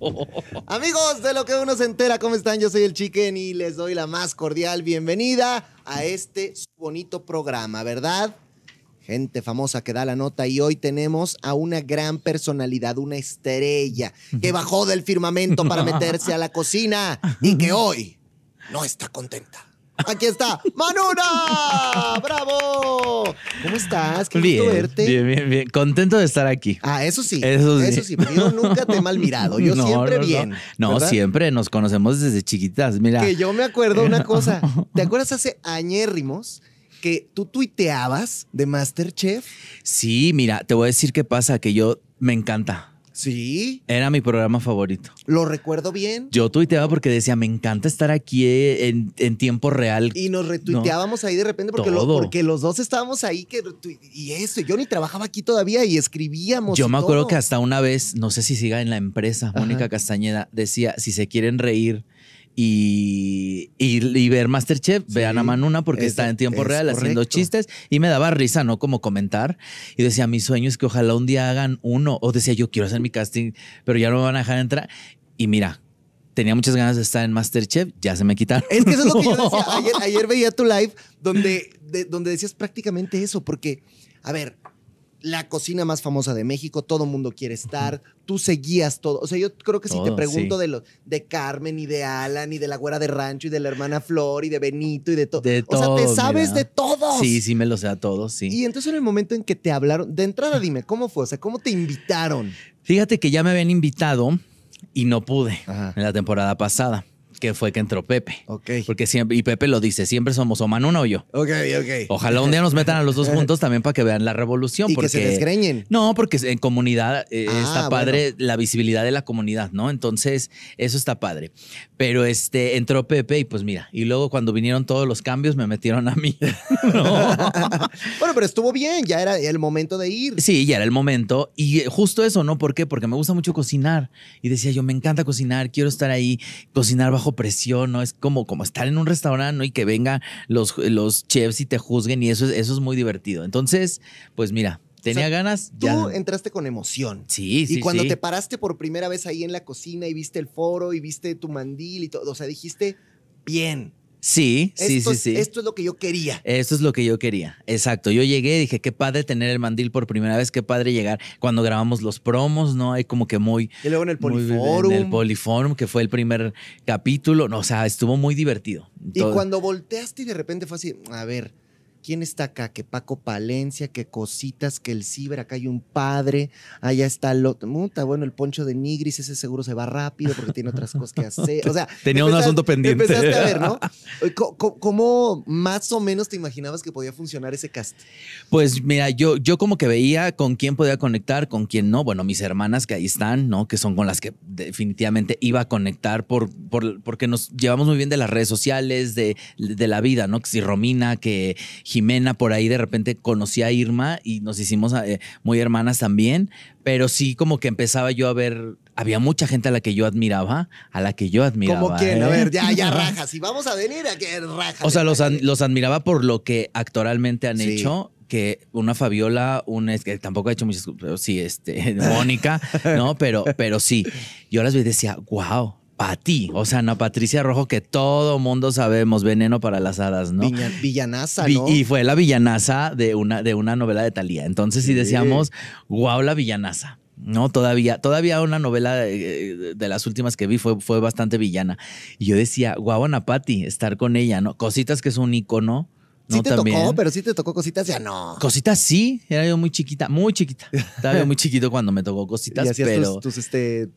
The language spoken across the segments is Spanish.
Amigos de lo que uno se entera, ¿cómo están? Yo soy el Chicken y les doy la más cordial bienvenida a este bonito programa, ¿verdad? Gente famosa que da la nota y hoy tenemos a una gran personalidad, una estrella que bajó del firmamento para meterse a la cocina y que hoy no está contenta. Aquí está, Manuna. ¡Bravo! ¿Cómo estás? Qué bien, gusto verte. Bien, bien, bien. Contento de estar aquí. Ah, eso sí. Eso sí. Eso sí, pero yo nunca te he mal mirado. Yo No, siempre no, bien. No, siempre nos conocemos desde chiquitas. Mira. Que yo me acuerdo una cosa. ¿Te acuerdas hace añérrimos que tú tuiteabas de Masterchef? Sí, mira, te voy a decir qué pasa, que yo me encanta. Sí, Era mi programa favorito. lo recuerdo bien. Yo tuiteaba porque decía, me encanta estar aquí eh, en, en tiempo real. Y nos retuiteábamos ahí de repente porque, lo- porque los dos estábamos ahí que y eso, yo ni trabajaba aquí todavía y escribíamos. Yo y me acuerdo que hasta una vez, no sé si siga en la empresa, Mónica Castañeda decía, si se quieren reír y, y- y ver Masterchef, vean a Manuna porque es- está en tiempo real haciendo correcto. chistes y me daba risa, ¿no? Como comentar. Y decía, mi sueño es que ojalá un día hagan uno. O decía, yo quiero hacer mi casting, pero ya no me van a dejar entrar. Y mira, tenía muchas ganas de estar en Masterchef, ya se me quitaron. Es que eso es lo que yo decía. Ayer, ayer veía tu live donde, de- donde decías prácticamente eso, porque, a ver, la cocina más famosa de México, todo el mundo quiere estar, tú seguías todo. O sea, yo creo que si te pregunto sí. de lo, de Carmen y de Alan y de la güera de rancho y de la hermana Flor y de Benito y de todo. De o sea, te sabes mira. de todos. Sí, sí me lo sé a todos, sí. Y entonces en el momento en que te hablaron, de entrada dime, ¿cómo fue? O sea, ¿cómo te invitaron? Fíjate que ya me habían invitado y no pude Ajá. en la temporada pasada, que fue que entró Pepe. Ok. Porque siempre, y Pepe lo dice, siempre somos o Manuna o yo. Ok, ok. Ojalá un día nos metan a los dos juntos también para que vean la revolución. y porque, que se desgreñen. No, porque en comunidad eh, Ah, está padre la visibilidad de la comunidad, ¿no? Entonces, eso está padre. Pero este entró Pepe y pues mira, y luego cuando vinieron todos los cambios me metieron a mí. No. bueno, pero estuvo bien, ya era el momento de ir. Sí, ya era el momento. Y eh, justo eso, ¿no? ¿Por qué? Porque me gusta mucho cocinar. Y decía yo, me encanta cocinar, quiero estar ahí, cocinar bajo presión, ¿no? Es como, como estar en un restaurante, ¿no? Y que vengan los, los chefs y te juzguen y eso, es- eso es muy divertido. Entonces, pues mira, tenía O sea, ganas. Tú entraste con emoción. Sí, sí, y cuando sí. te paraste por primera vez ahí en la cocina y viste el foro y viste tu mandil y todo, o sea, dijiste, bien, Sí, sí, esto, sí, es, sí. esto es lo que yo quería. Eso es lo que yo quería. Exacto. Yo llegué y dije, qué padre tener el mandil por primera vez, qué padre llegar. Cuando grabamos los promos, ¿no? Hay como que muy, Y luego en el Muy Poliforum. En el Poliforum, que fue el primer capítulo. No, o sea, estuvo muy divertido. y cuando volteaste y de repente fue así, a ver, ¿quién está acá? Que Paco Palencia, que cositas, que el Ciber, acá hay un padre, allá está el otro. Muta, bueno, el poncho de Nigris, ese seguro se va rápido porque tiene otras cosas que hacer. O sea, Tenía un asunto pendiente. Empezaste a ver, ¿no? ¿Cómo, más o menos te imaginabas que podía funcionar ese cast? Pues mira, yo, yo como que veía con quién podía conectar, con quién no. Bueno, mis hermanas que ahí están, ¿no? Que son con las que definitivamente iba a conectar por, por- porque nos llevamos muy bien de las redes sociales, de, de la vida, ¿no? Que si Romina, que Jimena por ahí de repente conocí a Irma y nos hicimos eh, muy hermanas también. Pero sí como que empezaba yo a ver, había mucha gente a la que yo admiraba, a la que yo admiraba. ¿Cómo quién? A ¿eh? ver, ya, ya rajas. Y vamos a venir a que rajas. O sea, los, ad- los admiraba por lo que actoralmente han Sí. hecho. Que una Fabiola, una es que tampoco ha hecho muchas, pero sí, este, Mónica, ¿no? Pero, pero sí. Yo las vi y decía, wow, Pati, o sea, Ana Patricia Rojo, que todo mundo sabemos, veneno para las hadas, ¿no? Viña- villanaza, Vi- ¿no? Y fue la villanaza de una, de una novela de Talía. Entonces sí Sí. decíamos, wow, la villanaza. No, todavía, todavía una novela eh, de las últimas que vi fue, fue bastante villana. Y yo decía, guau, Ana Pati, estar con ella, ¿no? Cositas que es un icono. ¿no? sí te También. tocó, pero sí te tocó cositas, ya no. Cositas sí, era yo muy chiquita, muy chiquita. Estaba yo muy chiquito cuando me tocó cositas, y hacías pero tus, tus, este,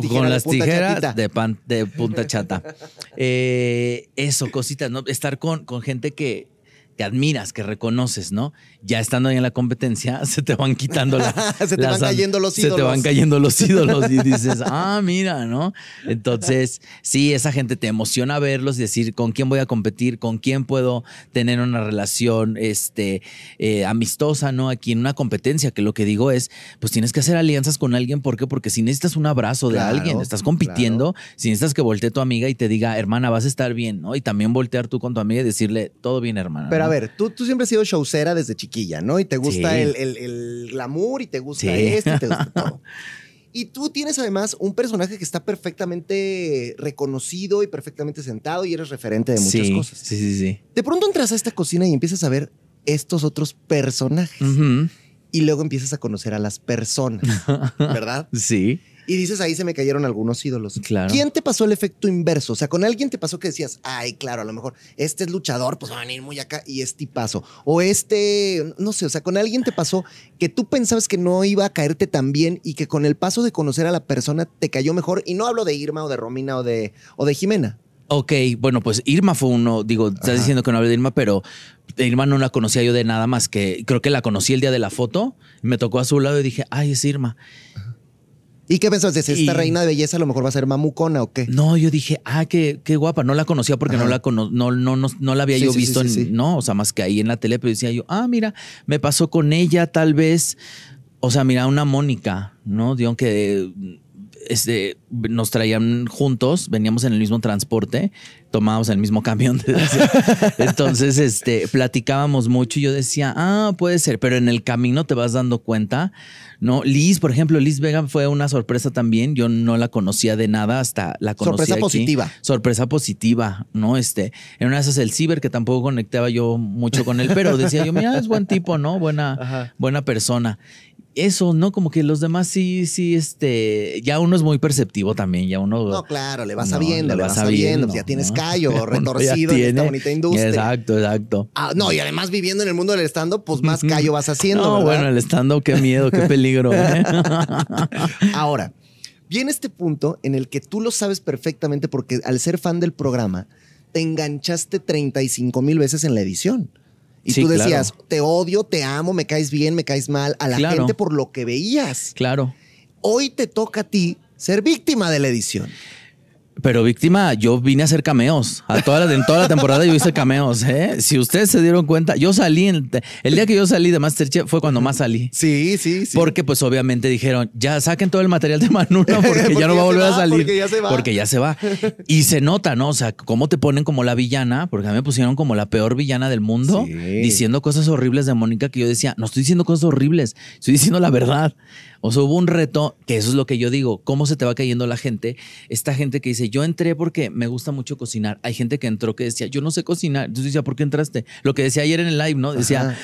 tijera con las tijeras de, pan, de punta chata. Eh, eso, cositas, ¿no? Estar con, con gente que, que admiras, que reconoces, ¿no? Ya estando ahí en la competencia, se te van quitando la- Se te las van cayendo los Se te ídolos. van cayendo los ídolos y dices, ah, mira, ¿no? Entonces, sí, esa gente te emociona verlos y decir con quién voy a competir, con quién puedo tener una relación este, eh, amistosa, ¿no? Aquí en una competencia, que lo que digo es, pues tienes que hacer alianzas con alguien. ¿Por qué? Porque si necesitas un abrazo de Claro, alguien, estás compitiendo, si necesitas que voltee tu amiga y te diga, hermana, vas a estar bien, ¿no? Y también voltear tú con tu amiga y decirle, todo bien, hermana. Pero a ver, tú, tú siempre has sido showcera desde chiquilla, ¿no? Y te gusta Sí. el, el- el glamour y te gusta Sí. esto y te gusta todo. Y tú tienes además un personaje que está perfectamente reconocido y perfectamente sentado y eres referente de muchas sí, cosas. Sí, sí, sí. De pronto entras a esta cocina y empiezas a ver estos otros personajes. Y luego empiezas a conocer a las personas, ¿verdad? Sí, Y dices, ahí se me cayeron algunos ídolos. claro. ¿Quién te pasó el efecto inverso? O sea, con alguien te pasó que decías, ay, claro, a lo mejor este es luchador, pues va a venir muy acá y es tipazo. O este, no sé, o sea, con alguien te pasó que tú pensabas que no iba a caerte tan bien y que con el paso de conocer a la persona te cayó mejor. Y no hablo de Irma o de Romina o de, o de Jimena. Ok, bueno, pues Irma fue uno, digo, estás Ajá. diciendo que no hablé de Irma, pero Irma no la conocía yo de nada más que, creo que la conocí el día de la foto, me tocó a su lado y dije, ay, es Irma. ¿Y qué pensabas? ¿Esta Y- reina de belleza a lo mejor va a ser mamucona o qué? No, yo dije, ah, qué, qué guapa, no la conocía porque no la cono no, no, no, no la había Sí, yo sí, visto, sí, en- no, o sea, más que ahí en la tele, pero decía yo, ah, mira, me pasó con ella tal vez, o sea, mira, una Mónica, ¿no? Digo que este, nos traían juntos, veníamos en el mismo transporte, tomábamos el mismo camión. Entonces, este, platicábamos mucho y yo decía, ah, puede ser, pero en el camino te vas dando cuenta, ¿no? Liz, por ejemplo, Liz Vega fue una sorpresa también, yo no la conocía de nada hasta la conocí Sorpresa aquí. positiva. Sorpresa positiva, ¿no? Este, en una de esas el ciber que tampoco conectaba yo mucho con él, pero decía yo, mira, es buen tipo, ¿no? Buena, Ajá. buena persona. Eso, ¿no? Como que los demás sí, sí, este, ya uno es muy perceptivo también, ya uno... No, claro, le vas No, sabiendo, le vas sabiendo. Ya tienes ¿no? callo ya retorcido en esta bonita industria. Exacto, exacto. Ah, no, y además viviendo en el mundo del stand-up, pues más callo vas haciendo. No, ¿verdad? bueno, el stand-up, qué miedo, qué peligro. ¿eh? Ahora, viene este punto en el que tú lo sabes perfectamente porque al ser fan del programa, te enganchaste 35 mil veces en la edición. Y Sí, tú claro. decías, te odio, te amo, me caes bien, me caes mal, a la Claro. gente por lo que veías. claro. Hoy te toca a ti ser víctima de la edición. Pero víctima, yo vine a hacer cameos. A toda la, en toda la temporada yo hice cameos, ¿eh? Si ustedes se dieron cuenta, yo salí, en- el día que yo salí de Masterchef fue cuando más salí. Sí, sí, sí. Porque pues obviamente dijeron, ya saquen todo el material de Manuna porque, Porque ya no va a volver a salir. porque ya se va. Porque ya se va. Y se nota, ¿no? O sea, cómo te ponen como la villana, porque a mí me pusieron como la peor villana del mundo, Sí. diciendo cosas horribles de Mónica que yo decía, no estoy diciendo cosas horribles, estoy diciendo la verdad. O sea, hubo un reto, que eso es lo que yo digo, cómo se te va cayendo la gente. Esta gente que dice, yo entré porque me gusta mucho cocinar. Hay gente que entró que decía, yo no sé cocinar. Entonces decía, ¿por qué entraste? Lo que decía ayer en el live, ¿no? Decía, Ajá.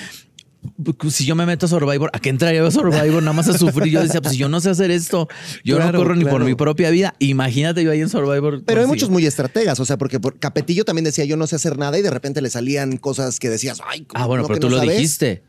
si yo me meto a Survivor, ¿a qué entraría a Survivor? Nada más a sufrir. Yo decía, pues si yo no sé hacer esto, yo Claro, no corro ni por mi propia vida. Imagínate yo ahí en Survivor. Pero hay pues, muchos muy estrategas, o sea, porque por- Capetillo también decía yo no sé hacer nada y de repente le salían cosas que decías, ay, ¿cómo Ah, bueno, no pero tú no lo sabes? dijiste.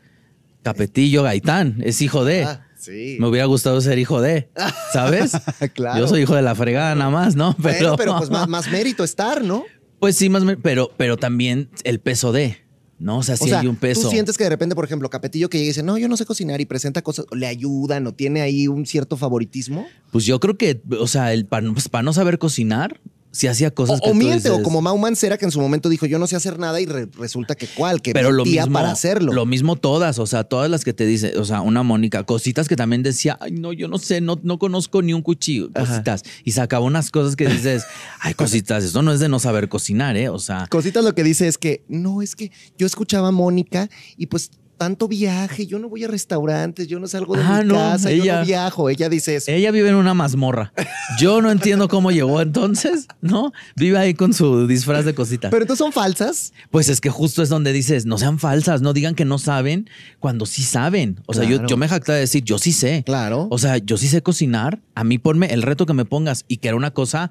Capetillo Gaitán, es hijo de. Ah, sí. Me hubiera gustado ser hijo de, ¿sabes? Claro. Yo soy hijo de la fregada nada más, ¿no? Pero pues más, más mérito estar, ¿no? Pues sí, más, pero, pero también el peso de, ¿no? O sea, sí sea, hay un peso. tú sientes que de repente, por ejemplo, Capetillo que llega y dice, no, yo no sé cocinar y presenta cosas, le ayudan o tiene ahí un cierto favoritismo. Pues yo creo que, o sea, el para no saber cocinar, si hacía cosas O, que o miente, o como Mau Mancera que en su momento dijo, yo no sé hacer nada y re- resulta que cuál, que pero lo mismo para hacerlo. Lo mismo todas, o sea, todas las que te dice, o sea, una Mónica, cositas que también decía, ay, no, yo no sé, no, no conozco ni un cuchillo, Ajá. cositas. Y sacaba unas cosas que dices, ay, cositas, eso no es de no saber cocinar, ¿eh? O sea, Cositas lo que dice es que, no, es que yo escuchaba a Mónica y pues tanto viaje, yo no voy a restaurantes, yo no salgo de Ah, mi no, casa, yo no viajo. Ella dice eso. ella vive en una mazmorra. Yo no entiendo cómo llegó entonces, ¿no? Vive ahí con su disfraz de cositas. Pero entonces son falsas. Pues es que justo es donde dices, no sean falsas, no digan que no saben cuando sí saben. O sea, yo, Claro. yo me jactaba de decir, yo sí sé. Claro. O sea, yo sí sé cocinar. A mí ponme el reto que me pongas y que era una cosa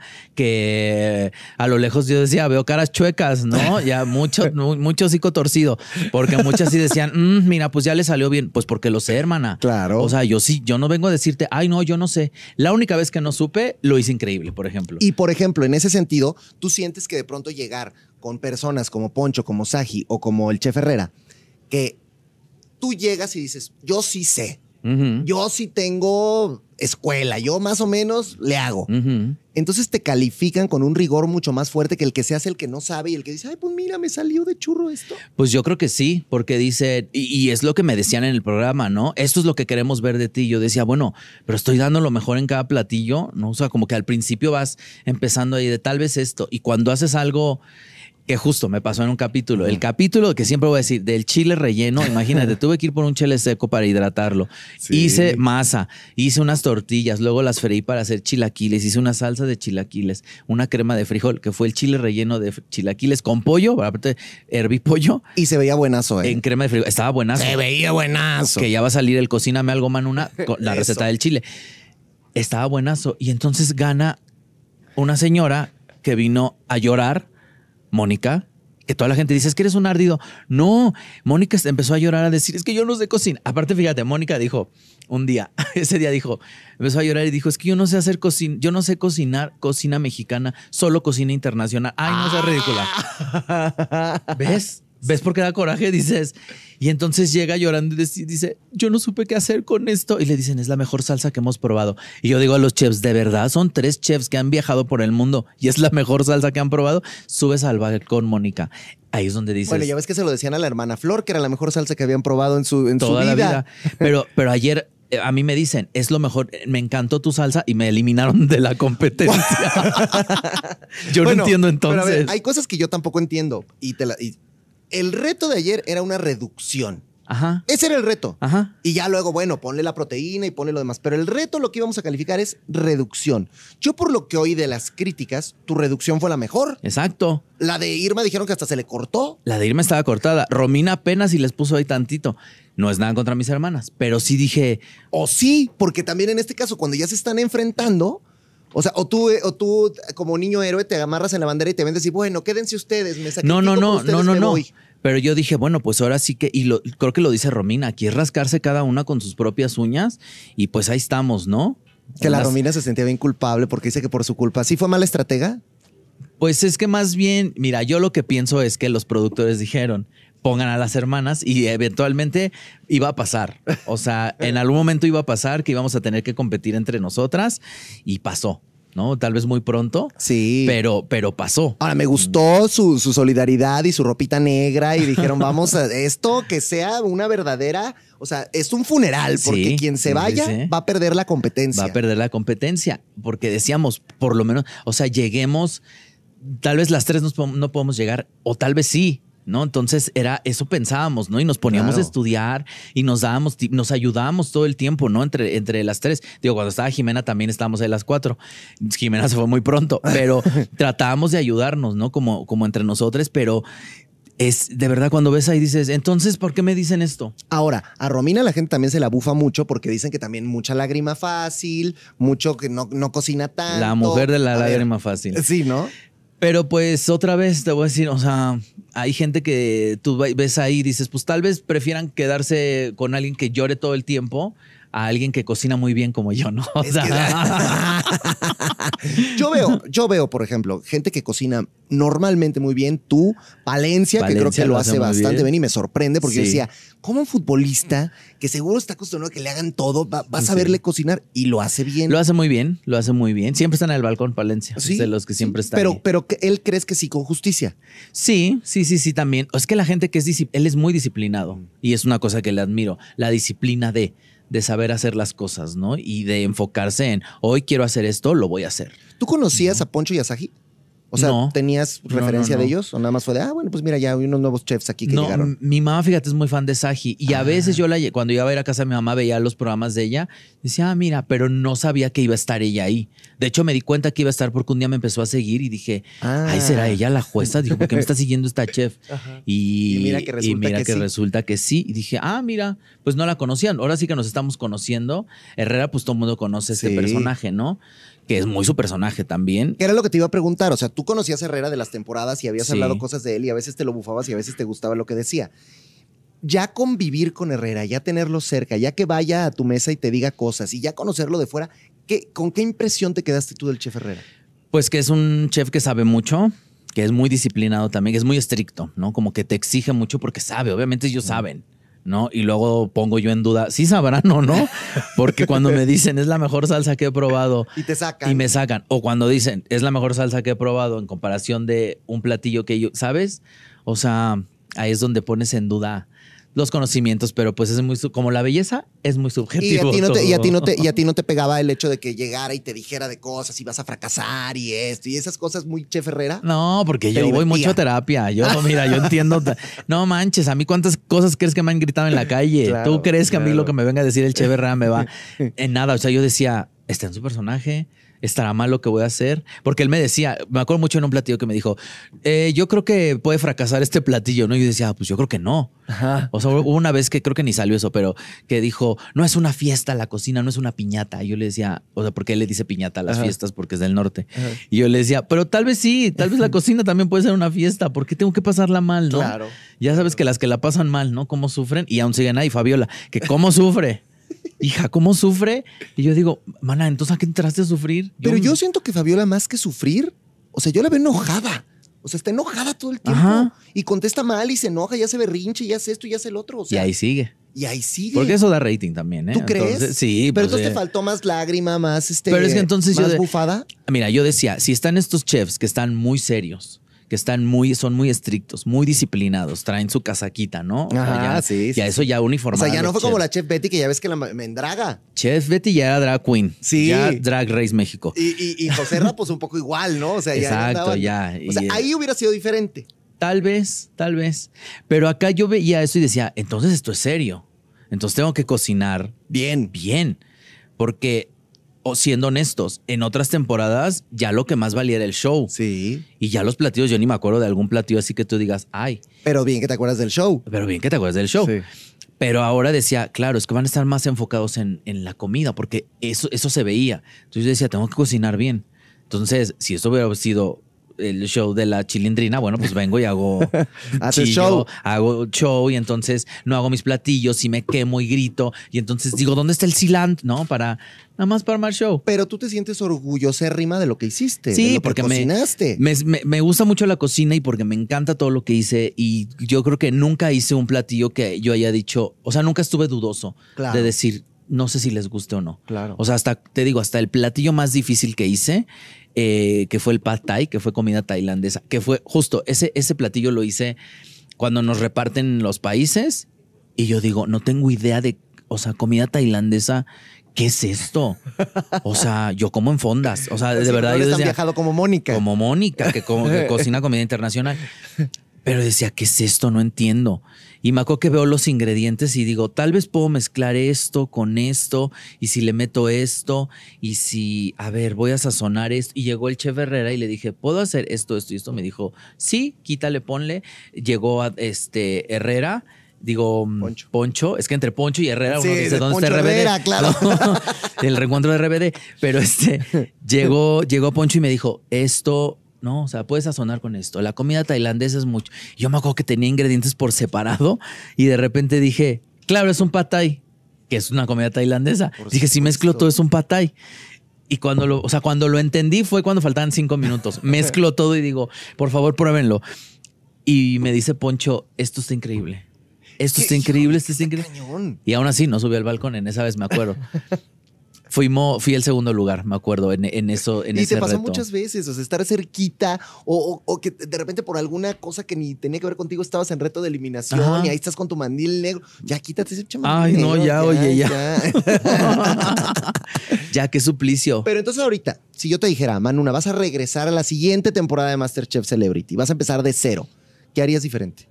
que a lo lejos yo decía, veo caras chuecas, ¿no? Ya mucho, mu- mucho hocico torcido, porque muchas sí decían, "Mm, mira, pues ya le salió bien, pues porque lo sé, hermana. Claro. O sea, yo sí, yo no vengo a decirte, ay, no, yo no sé. La única vez que no supe, lo hice increíble, por ejemplo. Y por ejemplo, en ese sentido, tú sientes que de pronto llegar con personas como Poncho, como Saji o como el Chef Herrera, que tú llegas y dices, yo sí sé, yo sí tengo escuela, yo más o menos le hago. Entonces te califican con un rigor mucho más fuerte que el que se hace el que no sabe y el que dice, ay, pues mira, me salió de churro esto. Pues yo creo que sí, porque dice, y, y es lo que me decían en el programa, ¿no? Esto es lo que queremos ver de ti. Yo decía, bueno, pero estoy dando lo mejor en cada platillo, ¿no? O sea, como que al principio vas empezando ahí de tal vez esto, y cuando haces algo, Que justo me pasó en un capítulo. El capítulo que siempre voy a decir, del chile relleno, imagínate, tuve que ir por un chile seco para hidratarlo. Sí. Hice masa, hice unas tortillas, luego las freí para hacer chilaquiles, hice una salsa de chilaquiles, una crema de frijol, que fue el chile relleno de chilaquiles con pollo, aparte herví pollo Y se veía buenazo, ¿eh? en crema de frijol. Estaba buenazo. Se veía buenazo. Que ya va a salir el Cocíname algo manuna con la receta del chile. Estaba buenazo. Y entonces gana una señora que vino a llorar, Mónica, que toda la gente dice, es que eres un ardido. No, Mónica empezó a llorar a decir, es que yo no sé cocinar. Aparte, fíjate, Mónica dijo un día, ese día dijo, empezó a llorar y dijo, es que yo no sé hacer cocina, yo no sé cocinar cocina mexicana, solo cocina internacional. Ay, no seas ridícula. ¿Ves? ¿Ves por qué da coraje? Dices. Y entonces llega llorando y dice- yo no supe qué hacer con esto. Y le dicen, es la mejor salsa que hemos probado. Y yo digo a los chefs, de verdad, son tres chefs que han viajado por el mundo y es la mejor salsa que han probado. Subes al balcón, Mónica. Ahí es donde dices, Bueno, ya ves que se lo decían a la hermana Flor, que era la mejor salsa que habían probado en su, en su toda vida. la vida. Pero, pero ayer eh, a mí me dicen, es lo mejor, me encantó tu salsa y me eliminaron de la competencia. yo Bueno, no entiendo pero a ver, entonces. hay cosas que yo tampoco entiendo. Y, te la- y el reto de ayer era una reducción. Ajá, Ese era el reto. ajá. Y ya luego, bueno, ponle la proteína y ponle lo demás. Pero el reto lo que íbamos a calificar es reducción. Yo por lo que oí de las críticas, tu reducción fue la mejor. Exacto. La de Irma dijeron que hasta se le cortó. La de Irma estaba cortada. Romina apenas y les puso ahí tantito. No es nada contra mis hermanas, pero sí dije, O sí, porque también en este caso, cuando ya se están enfrentando, o sea, o tú, o tú como niño héroe te amarras en la bandera y te vendes y bueno, quédense ustedes, me no, no, no, ustedes, no, no, no. voy. Pero yo dije, bueno, pues ahora sí que, y lo, creo que lo dice Romina, aquí es rascarse cada una con sus propias uñas y pues ahí estamos, ¿no? Que la Las- Romina se sentía bien culpable porque dice que por su culpa. ¿Sí fue mala estratega? Pues es que más bien, mira, yo lo que pienso es que los productores dijeron, pongan a las hermanas y eventualmente iba a pasar. O sea, en algún momento iba a pasar que íbamos a tener que competir entre nosotras y pasó, ¿no? Tal vez muy pronto, Sí. pero, pero pasó. Ahora, me gustó su, su solidaridad y su ropita negra y dijeron, vamos a esto que sea una verdadera, o sea, es un funeral porque Sí, quien se vaya sí. va a perder la competencia. va a perder la competencia. Porque decíamos, por lo menos, o sea, lleguemos, tal vez las tres no podemos llegar, o tal vez sí. ¿No? Entonces era eso pensábamos, ¿no? Y nos poníamos Claro. a estudiar y nos dábamos, nos ayudábamos todo el tiempo, ¿no? Entre, entre las tres. Digo, cuando estaba Jimena también estábamos ahí las cuatro. Jimena se fue muy pronto, pero tratábamos de ayudarnos, ¿no? Como, como entre nosotros, pero es de verdad cuando ves ahí dices, entonces, ¿por qué me dicen esto? Ahora, a Romina la gente también se la bufa mucho porque dicen que también mucha lágrima fácil, mucho que no, no cocina tanto. La mujer de la A ver, lágrima fácil. Sí, ¿no? Pero pues otra vez te voy a decir, o sea, hay gente que tú ve- ves ahí y dices, pues tal vez prefieran quedarse con alguien que llore todo el tiempo a alguien que cocina muy bien como yo, ¿no? O Es sea, Yo veo, yo veo, por ejemplo, gente que cocina normalmente muy bien. Tú, Valencia, que creo Valencia que lo lo hace bastante bien. bien y me sorprende porque yo decía, como un futbolista que seguro está acostumbrado a que le hagan todo, va- a Sí. verle cocinar y lo hace bien. lo hace muy bien, lo hace muy bien. Siempre está en el balcón Palencia, Sí, es de los que siempre están. Pero, ahí. pero que él crees que sí con justicia. Sí, sí, sí, sí, también. Es que la gente que es él es muy disciplinado y es una cosa que le admiro, la disciplina de de saber hacer las cosas, ¿no? Y de enfocarse en hoy quiero hacer esto, lo voy a hacer. ¿Tú conocías a Poncho y a Saji? O sea, No. ¿tenías No, referencia no, de ellos? ¿O nada más fue de, ah, bueno, pues mira, ya hay unos nuevos chefs aquí que no, llegaron? mi mamá, fíjate, es muy fan de Saji. Y a Ah. veces yo la cuando iba a ir a casa de mi mamá, veía los programas de ella. Decía, ah, mira, pero no sabía que iba a estar ella ahí. De hecho, me di cuenta que iba a estar porque un día me empezó a seguir y dije, Ah. ay, ¿será ella la jueza? Dijo, ¿por qué me está siguiendo esta chef? Y, Y mira que resulta y mira que que sí. resulta que sí. Y dije, ah, mira, pues no la conocían. Ahora sí que nos estamos conociendo. Herrera, pues todo el mundo conoce este Sí. personaje, ¿no? Que es muy su personaje también. Que era lo que te iba a preguntar. O sea, tú conocías a Herrera de las temporadas y habías Sí. hablado cosas de él y a veces te lo bufabas y a veces te gustaba lo que decía. Ya convivir con Herrera, ya tenerlo cerca, ya que vaya a tu mesa y te diga cosas y ya conocerlo de fuera, ¿qué, ¿con qué impresión te quedaste tú del chef Herrera? Pues que es un chef que sabe mucho, que es muy disciplinado también, que es muy estricto, ¿no? Como que te exige mucho porque sabe, obviamente ellos saben, ¿no? Y luego pongo yo en duda, sí sabrán o no, porque cuando me dicen es la mejor salsa que he probado Y te sacan. y me sacan, o cuando dicen es la mejor salsa que he probado en comparación de un platillo que yo, ¿sabes? O sea, ahí es donde pones en duda los conocimientos, pero pues es muy, como la belleza, es muy Y a, subjetivo. ti no te, y, a ti no te, y a ti no te pegaba el hecho de que llegara y te dijera de cosas y vas a fracasar y esto y esas cosas muy Che Ferrera. No, porque yo voy mucho a terapia. Yo, mira, yo entiendo. No manches, a mí cuántas cosas crees que me han gritado en la calle. Claro, ¿Tú crees que a mí lo que me venga a decir el Che Berra me va en nada? O sea, yo decía, está en su personaje. ¿Estará mal lo que voy a hacer? Porque él me decía, me acuerdo mucho en un platillo que me dijo, eh, yo creo que puede fracasar este platillo, ¿no? Y yo decía, "Ah, pues yo creo que no. Ajá. O sea, hubo una vez que creo que ni salió eso, pero que dijo, no es una fiesta la cocina, no es una piñata. Y yo le decía, o sea, porque él le dice piñata a las Ajá. fiestas porque es del norte. Ajá. Y yo le decía, pero tal vez sí, tal vez la cocina también puede ser una fiesta. ¿Por qué tengo que pasarla mal, no? Claro. Ya sabes que las que la pasan mal, ¿no? ¿Cómo sufren? Y aún siguen ahí, Fabiola, que cómo sufre. Hija, ¿cómo sufre? Y yo digo, mana, entonces ¿a qué entraste a sufrir? Pero yo siento que Fabiola, más que sufrir, o sea, yo la veo enojada. O sea, está enojada todo el tiempo. Ajá. Y contesta mal y se enoja, ya se berrinche, ya hace esto, ya hace el otro. O Y ahí sigue. y ahí sigue. Porque eso da rating también, ¿eh? ¿Tú crees? Sí. Pero pues, entonces eh, te faltó más lágrima, más este. Pero es que entonces yo más de- bufada. Mira, yo decía, si están estos chefs que están muy serios, que están muy, son muy estrictos, muy disciplinados, traen su casaquita, ¿no? O sea, Ajá, ya, sí, sí, Ya eso ya O uniformado. sea, ya no fue como la chef Betty que ya ves que la me endraga. Chef Betty ya era drag queen. Sí. Ya Drag Race México. Y, y, y José pues un poco igual, ¿no? O sea, ya. Exacto, andaban- ya. O sea, Y- ahí hubiera sido diferente. Tal vez, tal vez. Pero acá yo veía eso y decía, entonces esto es serio. Entonces tengo que cocinar Bien. bien. Porque, o siendo honestos, en otras temporadas ya lo que más valía era el show. Sí. Y ya los platillos, yo ni me acuerdo de algún platillo así que tú digas, ay, Pero bien que te acuerdas del show. pero bien que te acuerdas del show. Sí. Pero ahora decía, claro, es que van a estar más enfocados en, en la comida, porque eso, eso se veía. Entonces yo decía, tengo que cocinar bien. Entonces, si esto hubiera sido el show de la chilindrina, bueno, pues vengo y hago chillo, show. hago show y entonces no hago mis platillos y me quemo y grito. Y entonces digo, ¿dónde está el cilantro? No, para nada más para armar show. Pero tú te sientes orgullosérrima de lo que hiciste. Sí, de lo que porque me- cocinaste. Me, me- me gusta mucho la cocina y porque me encanta todo lo que hice y yo creo que nunca hice un platillo que yo haya dicho, o sea, nunca estuve dudoso Claro. de decir, no sé si les guste o no. Claro. O sea, hasta, te digo, hasta el platillo más difícil que hice, eh, que fue el pad thai, que fue comida tailandesa, que fue justo, ese, ese platillo lo hice cuando nos reparten los países y yo digo, no tengo idea de, o sea, comida tailandesa. ¿Qué es esto? O sea, yo como en fondas. O sea, de Sí, verdad, yo decía, viajado como Mónica. como Mónica, que, que cocina comida internacional. Pero decía, ¿qué es esto? No entiendo. Y me acuerdo que veo los ingredientes y digo, tal vez puedo mezclar esto con esto, y si le meto esto, y si, a ver, voy a sazonar esto. Y llegó el chef Herrera y le dije, ¿puedo hacer esto, esto y esto? Me dijo, sí, quítale, ponle. Llegó a este Herrera. Digo, mm, Poncho. es que entre Poncho y Herrera uno dice, de ¿dónde Poncho está RBD? Herrera, claro. el reencuentro de RBD. Pero este, llegó, llegó Poncho y me dijo, esto, no, o sea, puedes sazonar con esto. La comida tailandesa es mucho. Yo me acuerdo que tenía ingredientes por separado y de repente dije, claro, es un pad thai, que es una comida tailandesa. Por dije, si mezclo todo es un pad thai. Y cuando lo, o sea, cuando lo entendí fue cuando faltaban cinco minutos. Mezclo todo y digo, por favor, pruébenlo. Y me dice Poncho, esto está increíble. Esto está increíble, esto está increíble. Cañón. Y aún así no subí al balcón, en esa vez me acuerdo. Fuimos, fui el segundo lugar, me acuerdo, en, en eso, en y ese te pasó reto. muchas veces, o sea, estar cerquita o, o- o que de repente por alguna cosa que ni tenía que ver contigo estabas en reto de eliminación Ajá. y ahí estás con tu mandil negro. Ya quítate ese pinche Ay, no, ya, oye, ya. ya. ya, qué suplicio. Pero entonces ahorita, si yo te dijera, Manuna, vas a regresar a la siguiente temporada de MasterChef Celebrity, vas a empezar de cero, ¿qué harías diferente?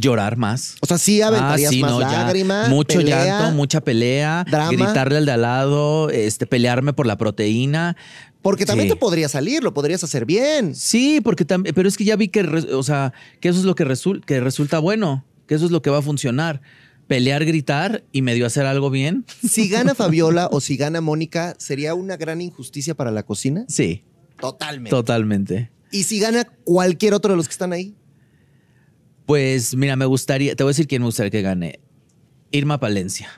Llorar más. O sea, sí aventarías Ah, sí, más no, ya. lágrima, Mucho pelea, llanto, mucha pelea, drama. gritarle al de al lado, este, pelearme por la proteína. Porque también Sí. te podría salir, lo podrías hacer bien. Sí, porque también, pero es que ya vi que, o sea, que eso es lo que, resul- que resulta bueno, que eso es lo que va a funcionar. Pelear, gritar y medio hacer algo bien. Si gana Fabiola o si gana Mónica, ¿sería una gran injusticia para la cocina? Sí, Totalmente. totalmente. ¿Y si gana cualquier otro de los que están ahí? Pues mira, me gustaría, te voy a decir quién me gustaría que gane. Irma Palencia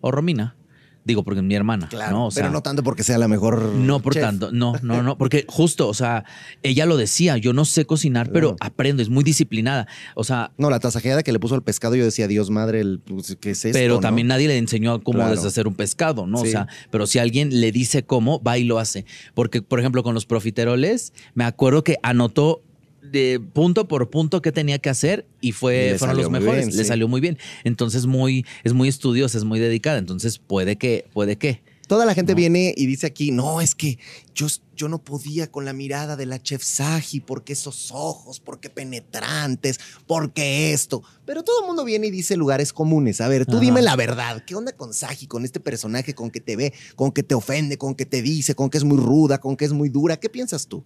o Romina. Digo, porque es mi hermana. ¿no? O sea, pero no tanto porque sea la mejor. No por chef. tanto, no, no, no, porque justo, o sea, ella lo decía, yo no sé cocinar, pero Claro. aprendo, es muy disciplinada. O sea, No, la tasajeada que le puso al pescado, yo decía, Dios madre, el, pues, ¿qué es esto? pero no? también nadie le enseñó cómo Claro. deshacer un pescado, ¿no? Sí. O sea, pero si alguien le dice cómo, va y lo hace. Porque, por ejemplo, con los profiteroles, me acuerdo que anotó de punto por punto qué tenía que hacer y fue Y fueron los mejores. bien, le salió muy bien. Entonces muy es muy estudiosa, es muy dedicada. Entonces puede que puede que. Toda la gente No. viene y dice aquí, no, es que yo, yo no podía con la mirada de la chef Saji, porque esos ojos, porque penetrantes, porque esto. Pero todo el mundo viene y dice lugares comunes. A ver, tú Ajá. dime la verdad. ¿Qué onda con Saji, con este personaje, con que te ve, con que te ofende, con que te dice, con que es muy ruda, con que es muy dura? ¿Qué piensas tú?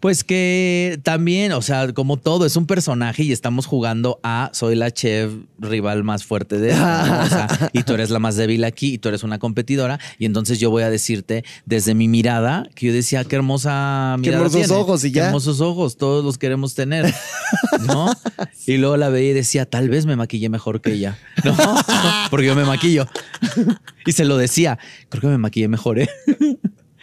Pues que también, o sea, como todo, es un personaje y estamos jugando a soy la chef rival más fuerte de esta, ¿no? O sea, y tú eres la más débil aquí y tú eres una competidora. Y entonces yo voy a decirte desde mi mirada que yo decía, qué hermosa Qué mirada. hermosos tiene, ojos y qué ya. hermosos ojos, todos los queremos tener, ¿no? Y luego la veía y decía, tal vez me maquillé mejor que ella, ¿no? Porque yo me maquillo. Y se lo decía, creo que me maquillé mejor, ¿eh?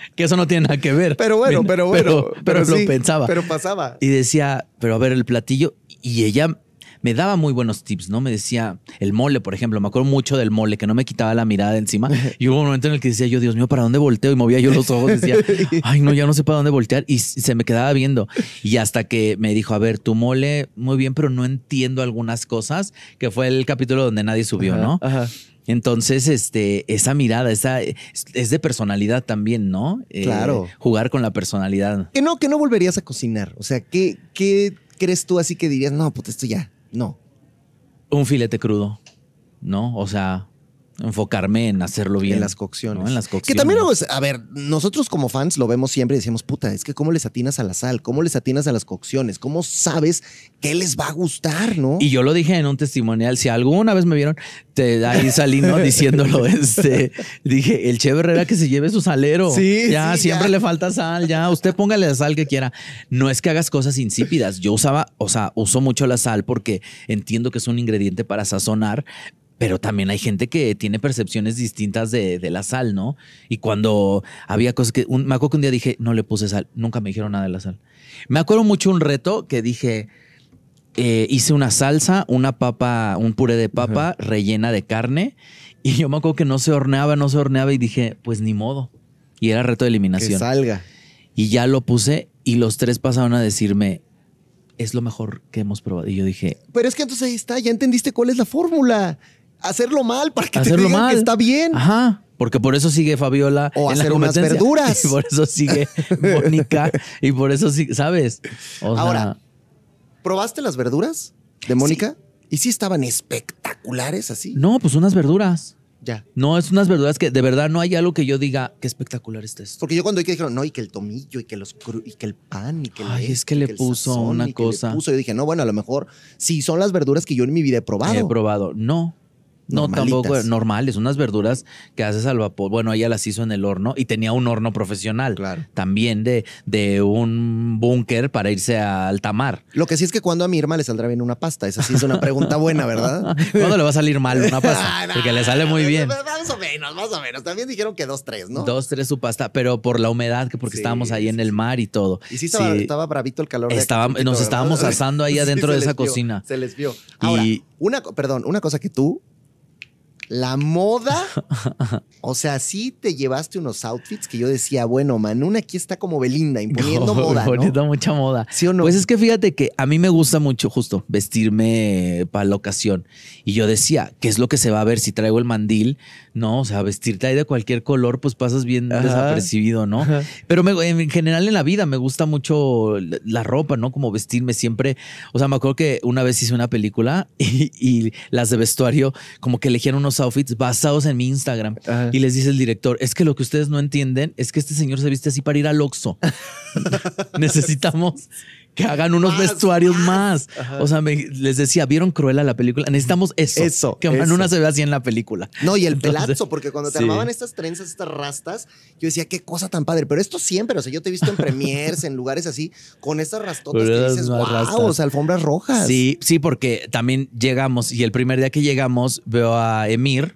Que eso no tiene nada que ver. Pero bueno, pero bueno. Pero, sí, lo pensaba. Pero pasaba. Y decía, pero a ver el platillo. Y ella me daba muy buenos tips, ¿no? Me decía, el mole, por ejemplo, me acuerdo mucho del mole, que no me quitaba la mirada de encima. Y hubo un momento en el que decía yo, Dios mío, ¿para dónde volteo? Y movía yo los ojos, decía, ay, no, ya no sé para dónde voltear. Y se me quedaba viendo. Y hasta que me dijo, a ver, tu mole, muy bien, pero no entiendo algunas cosas, que fue el capítulo donde nadie subió, ¿no? Ajá. Entonces, este, esa mirada, esa es, de personalidad también, ¿no? Eh, Claro. Jugar con la personalidad. Que no, que no volverías a cocinar. O sea, ¿qué, qué crees tú así que dirías, no, pues esto ya, no. un filete crudo, ¿no? O sea, enfocarme en hacerlo bien. En las cocciones. ¿no? En las cocciones. Que también, sea, a ver, nosotros como fans lo vemos siempre y decimos, puta, es que cómo les atinas a la sal, cómo les atinas a las cocciones, cómo sabes qué les va a gustar, ¿no? Y yo lo dije en un testimonial, si alguna vez me vieron, te, ahí salí, ¿no? Diciéndolo, este, dije, el Che Herrera que se lleve su salero. Sí, Ya, sí, siempre ya. le falta sal, ya, usted póngale la sal que quiera. No es que hagas cosas insípidas. Yo usaba, o sea, uso mucho la sal porque entiendo que es un ingrediente para sazonar, pero también hay gente que tiene percepciones distintas de, de la sal, ¿no? Y cuando había cosas que, un- me acuerdo que un día dije, no le puse sal, nunca me dijeron nada de la sal. Me acuerdo mucho un reto que dije, eh, hice una salsa, una papa, un puré de papa rellena de carne. Y yo me acuerdo que no se horneaba, no se horneaba y dije, pues ni modo. Y era reto de que eliminación. salga. Y ya lo puse y los tres pasaron a decirme, es lo mejor que hemos probado. Y yo dije, Pero es que entonces ahí está, ya entendiste cuál es la fórmula. Hacerlo mal para que hacerlo te digan mal. que está bien. Ajá. Porque por eso sigue Fabiola. O en la hacer unas verduras. Y por eso sigue Mónica. y por eso sigue, ¿sabes? O sea, Ahora, ¿Probaste las verduras de Mónica? ¿Y sí estaban espectaculares así? no, pues unas verduras. Ya. No, es unas verduras que de verdad no hay algo que yo diga qué espectacular está esto. Porque yo cuando vi que dijeron, no, y que el tomillo, y que los cru- y que el pan, y que el Ay, es que le puso sazón, una y que le cosa. puso. Yo dije, no, bueno, a lo mejor sí son las verduras que yo en mi vida he probado. He probado. No. No, tampoco normales, unas verduras que haces al vapor. Bueno, ella las hizo en el horno y tenía un horno profesional. Claro. También de, de un búnker para irse a alta mar. Lo que sí es que cuando a mi hermana le saldrá bien una pasta. Esa sí es una pregunta buena, ¿verdad? ¿Cuándo le va a salir mal una pasta? Porque le sale muy bien. Más o menos, más o menos. También dijeron que dos, tres, ¿no? Dos, tres su pasta, pero por la humedad, que porque Sí, estábamos ahí en el mar y todo. Y sí estaba, Sí. estaba bravito el calor. Estaba- nos estábamos asando ahí adentro de esa vio, cocina. Se les vio. Ahora, Y- una, perdón, una cosa que tú, la moda, o sea, sí te llevaste unos outfits que yo decía, bueno, Manuna aquí está como Belinda, imponiendo moda, ¿no? Poniendo mucha moda. ¿Sí o no? Pues es que fíjate que a mí me gusta mucho justo vestirme para la ocasión. Y yo decía, ¿qué es lo que se va a ver si traigo el mandil? No, o sea, vestirte ahí de cualquier color, pues pasas bien Ajá. desapercibido, ¿no? Ajá. Pero me- en general en la vida me gusta mucho la, la ropa, ¿no? Como vestirme siempre. O sea, me acuerdo que una vez hice una película y, y las de vestuario como que elegían unos outfits basados en mi Instagram. Ajá. Y les dice el director, es que lo que ustedes no entienden es que este señor se viste así para ir al Oxxo. Necesitamos que hagan unos Más, vestuarios más. O sea, me- les decía, ¿vieron Cruella la película? Necesitamos eso. Eso, Que eso. Manuna se vea así en la película. No, y el Entonces, pelazo, porque cuando te sí. armaban estas trenzas, estas rastas, yo decía, qué cosa tan padre. Pero esto siempre, o sea, yo te he visto en premiers, en lugares así, con estas rastotas que dices, wow, rastas". o sea, alfombras rojas. Sí, sí, porque también llegamos y el primer día que llegamos veo a Emir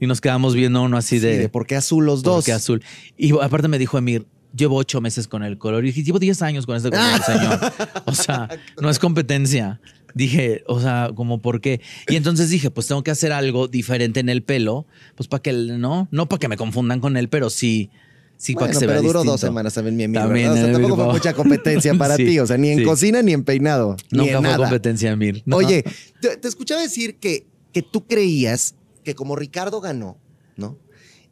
y nos quedamos viendo uno así Sí, de, de por qué azul los ¿por dos. qué azul. Y aparte me dijo Emir, llevo ocho meses con el color. Y dije, llevo diez años con este color, señor. O sea, no es competencia. Dije, o sea, como por qué. Y entonces dije, pues tengo que hacer algo diferente en el pelo, pues para que, el- no, no para que me confundan con él, pero sí, Sí, bueno, para que se pero vea duró dos semanas también mi amigo. También. O sea, el tampoco fue mucha competencia para Sí, ti. O sea, ni en sí. cocina ni en peinado. ni Nunca en fue nada. competencia, Mir. No. Oye, te, te escuchaba decir que, que tú creías que como Ricardo ganó, ¿no?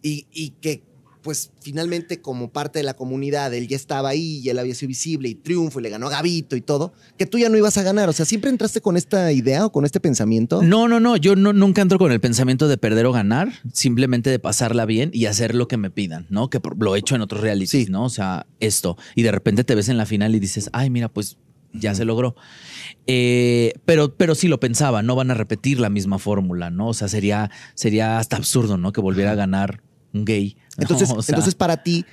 Y, y que, pues, finalmente, como parte de la comunidad, él ya estaba ahí y él había sido visible y triunfo y le ganó a Gavito y todo, que tú ya no ibas a ganar. O sea, ¿siempre entraste con esta idea o con este pensamiento? No, no, no. Yo no, nunca entro con el pensamiento de perder o ganar, simplemente de pasarla bien y hacer lo que me pidan, ¿no? Que por- lo he hecho en otros realities, Sí. ¿no? O sea, esto. Y de repente te ves en la final y dices, ay, mira, pues ya se logró. Eh, pero, pero sí lo pensaba, no van a repetir la misma fórmula, ¿no? O sea, sería, sería hasta absurdo, ¿no? Que volviera a ganar un gay. ¿no? Entonces, O sea, entonces, para ti,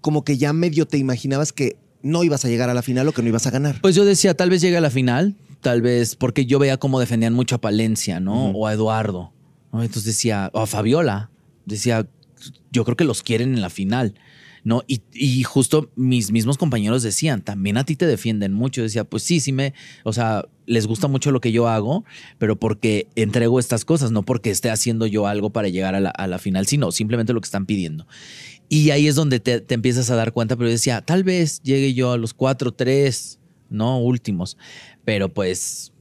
como que ya medio te imaginabas que no ibas a llegar a la final o que no ibas a ganar. Pues yo decía, tal vez llegue a la final, tal vez, porque yo veía cómo defendían mucho a Palencia, ¿no? O a Eduardo. ¿no? Entonces decía, o a Fabiola. Decía, yo creo que los quieren en la final. ¿No? Y, y justo mis mismos compañeros decían, también a ti te defienden mucho. Yo decía, pues sí, sí me, o sea, les gusta mucho lo que yo hago, pero porque entrego estas cosas, no porque esté haciendo yo algo para llegar a la, a la final, sino simplemente lo que están pidiendo. Y ahí es donde te, te empiezas a dar cuenta, pero decía, tal vez llegue yo a los cuatro, tres, no últimos, pero pues,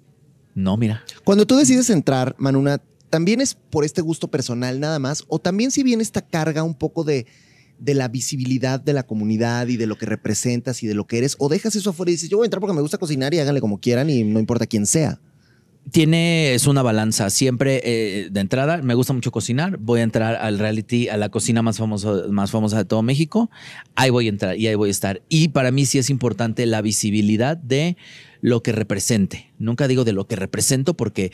no, mira. Cuando tú decides entrar, Manuna, ¿también es por este gusto personal nada más? ¿O también si viene esta carga un poco de, de la visibilidad de la comunidad y de lo que representas y de lo que eres? ¿O dejas eso afuera y dices, yo voy a entrar porque me gusta cocinar y háganle como quieran y no importa quién sea? Tiene, es una balanza. Siempre eh, de entrada, me gusta mucho cocinar. Voy a entrar al reality, a la cocina más famosa, más famosa de todo México. Ahí voy a entrar y ahí voy a estar. Y para mí sí es importante la visibilidad de lo que represente. Nunca digo de lo que represento porque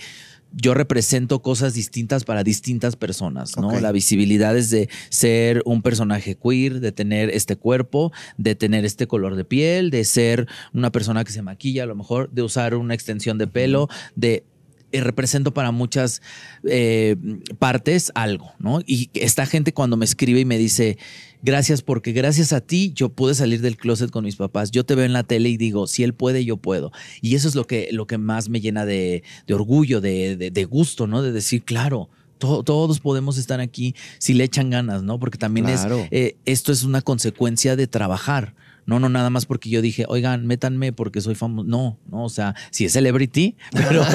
yo represento cosas distintas para distintas personas, ¿no? La visibilidad es de ser un personaje queer, de tener este cuerpo, de tener este color de piel, de ser una persona que se maquilla, a lo mejor, de usar una extensión de pelo, de represento para muchas eh, partes algo, ¿no? Y esta gente cuando me escribe y me dice, gracias porque gracias a ti yo pude salir del closet con mis papás, yo te veo en la tele y digo, si él puede, yo puedo. Y eso es lo que, lo que más me llena de, de orgullo, de, de- de gusto, ¿no? De decir, claro. to- Todos podemos estar aquí si le echan ganas, ¿no? Porque también Claro. es, eh, esto es una consecuencia de trabajar. No, no, nada más porque yo dije, oigan, métanme porque soy famoso. No, no, o sea, sí es celebrity, pero,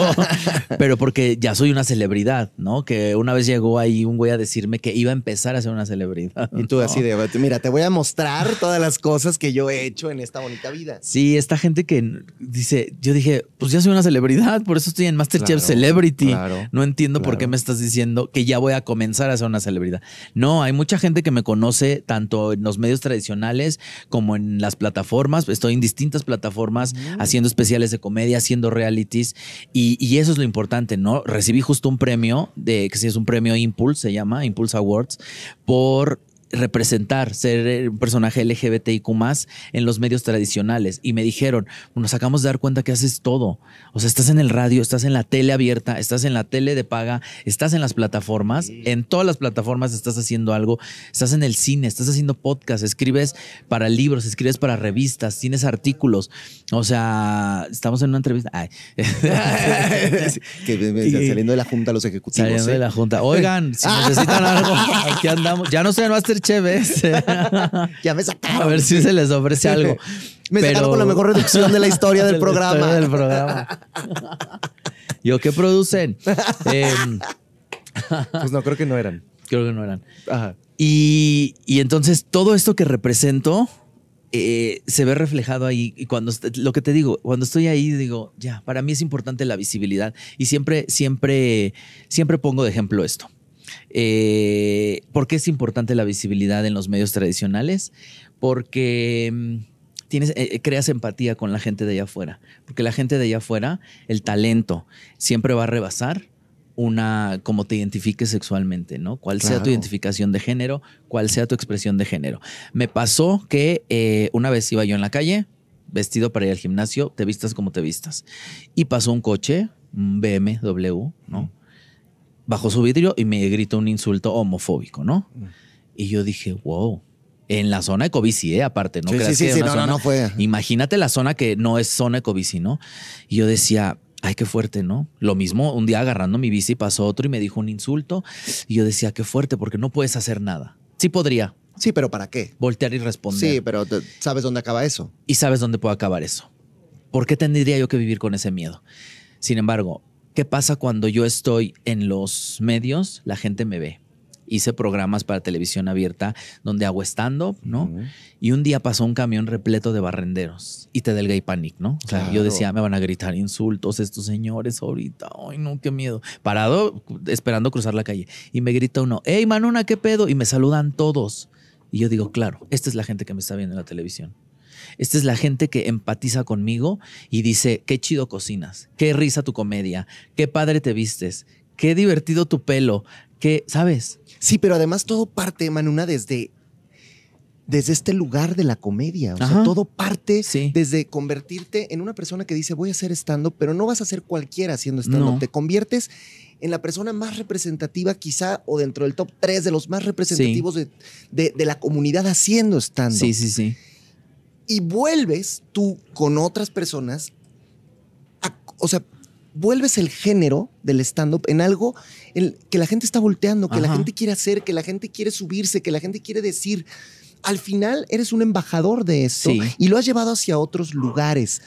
pero porque ya soy una celebridad, ¿no? Que una vez llegó ahí un güey a decirme que iba a empezar a ser una celebridad. Y tú ¿no? así de, mira, te voy a mostrar todas las cosas que yo he hecho en esta bonita vida. Sí, esta gente que dice, yo dije, pues ya soy una celebridad, por eso estoy en Masterchef Claro, Celebrity. claro, no entiendo por qué me estás diciendo que ya voy a comenzar a ser una celebridad. No, hay mucha gente que me conoce tanto en los medios tradicionales como en las plataformas. Estoy en distintas plataformas haciendo especiales de comedia, haciendo realities y, y eso es lo importante, ¿no? Recibí justo un premio de que sí es un premio Impulse, se llama Impulse Awards, por representar, ser eh, un personaje LGBTIQ más en los medios tradicionales. Y me dijeron, nos acabamos de dar cuenta que haces todo. O sea, estás en el radio, estás en la tele abierta, estás en la tele de paga, estás en las plataformas, en todas las plataformas estás haciendo algo, estás en el cine, estás haciendo podcast, escribes para libros, escribes para revistas, tienes artículos. O sea, estamos en una entrevista. Ay. que me- saliendo de la junta los ejecutivos. Saliendo ¿eh? de la junta. Oigan, si necesitan algo, aquí andamos. Ya no estoy en Masterchef, ¿ves? Ya me sacaron. A ver si se les ofrece algo. Me Pero- sacaron con la mejor reducción de la historia del programa. historia del programa. Yo, ¿qué producen? Em, Pues no, creo que no eran. creo que no eran. Ajá. Y, y entonces todo esto que represento eh, se ve reflejado ahí. Y cuando lo que te digo, cuando estoy ahí, digo, ya, para mí es importante la visibilidad. Y siempre, siempre, siempre pongo de ejemplo esto. Eh, ¿Por qué es importante la visibilidad en los medios tradicionales? Porque mm, tienes, eh, creas empatía con la gente de allá afuera. Porque la gente de allá afuera, el talento siempre va a rebasar una, como te identifiques sexualmente, ¿no? Cuál sea tu identificación de género, cuál sea tu expresión de género. Me pasó que eh, una vez iba yo en la calle, vestido para ir al gimnasio, te vistas como te vistas. Y pasó un coche, un BMW, ¿no? Bajó su vidrio y me gritó un insulto homofóbico, ¿no? Mm. Y yo dije, wow. En la zona de Covici, ¿eh? aparte, ¿no? Sí, sí, sí, que sí, no, no, zona- no fue. Imagínate la zona que no es zona de Covici, ¿no? Y yo decía, ay, qué fuerte, ¿no? Lo mismo, un día agarrando mi bici pasó otro y me dijo un insulto. Y yo decía, qué fuerte, porque no puedes hacer nada. Sí podría, Sí, pero ¿para qué? Voltear y responder. Sí, pero ¿sabes dónde acaba eso? y sabes dónde puede acabar eso. ¿Por qué tendría yo que vivir con ese miedo? Sin embargo, ¿qué pasa cuando yo estoy en los medios? La gente me ve. Hice programas para televisión abierta donde hago stand-up, ¿no? Ujú. Y un día pasó un camión repleto de barrenderos y te da el gay panic, ¿no? O sea, yo Claro. decía, me van a gritar insultos estos señores ahorita. Ay, no, qué miedo. Parado, esperando cruzar la calle. Y me grita uno, hey, Manuna, ¿qué pedo? Y me saludan todos. Y yo digo, claro, esta es la gente que me está viendo en la televisión. Esta es la gente que empatiza conmigo y dice, qué chido cocinas, qué risa tu comedia, qué padre te vistes, qué divertido tu pelo, qué, ¿sabes? Sí, pero además todo parte, Manuna, desde, desde este lugar de la comedia. O sea, todo parte Sí. desde convertirte en una persona que dice voy a hacer stand-up, pero no vas a ser cualquiera haciendo stand-up. No. Te conviertes en la persona más representativa quizá o dentro del top 3 de los más representativos de, de- de la comunidad haciendo stand-up. Sí, sí, sí. Y vuelves tú con otras personas, a- o sea, vuelves el género del stand-up en algo en- que la gente está volteando, que la gente quiere hacer, que la gente quiere subirse, que la gente quiere decir. Al final eres un embajador de esto Sí. y lo has llevado hacia otros lugares.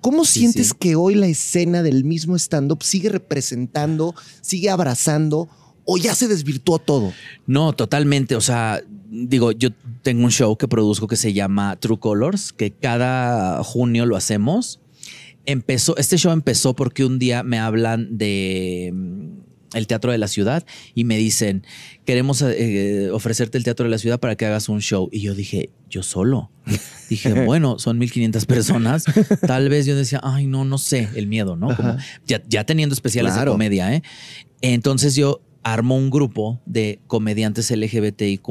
¿Cómo Sí, sientes sí. que hoy la escena del mismo stand-up sigue representando, sigue abrazando o ya se desvirtuó todo? No, totalmente. O sea, digo, yo tengo un show que produzco que se llama True Colors, que cada junio lo hacemos. Empezó, este show empezó porque un día me hablan de mm, el Teatro de la Ciudad y me dicen, queremos eh, ofrecerte el Teatro de la Ciudad para que hagas un show. Y yo dije, yo solo. Dije, bueno, son 1500 personas. Tal vez yo decía, ay, no, no sé, el miedo, ¿no? Como ya, ya teniendo especiales Claro. de comedia, ¿eh? Entonces yo armo un grupo de comediantes LGBTIQ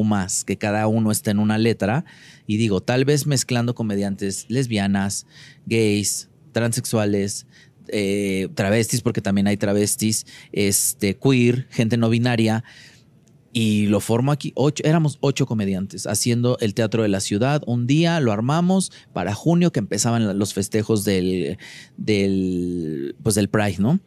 que cada uno está en una letra y digo, tal vez mezclando comediantes lesbianas, gays, transexuales, eh, travestis, porque también hay travestis, este, queer, gente no binaria. Y lo formo aquí, ocho, éramos ocho comediantes haciendo el Teatro de la Ciudad. Un día lo armamos para junio que empezaban los festejos del, del, pues del Pride, ¿no?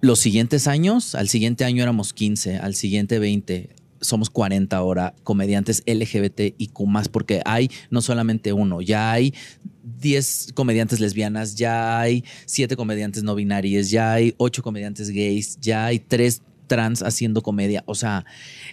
Los siguientes años, al siguiente año éramos 15, al siguiente 20, somos 40 ahora comediantes LGBT y Q porque hay no solamente uno, ya hay 10 comediantes lesbianas, ya hay 7 comediantes no binarias, ya hay 8 comediantes gays, ya hay 3 trans haciendo comedia. O sea,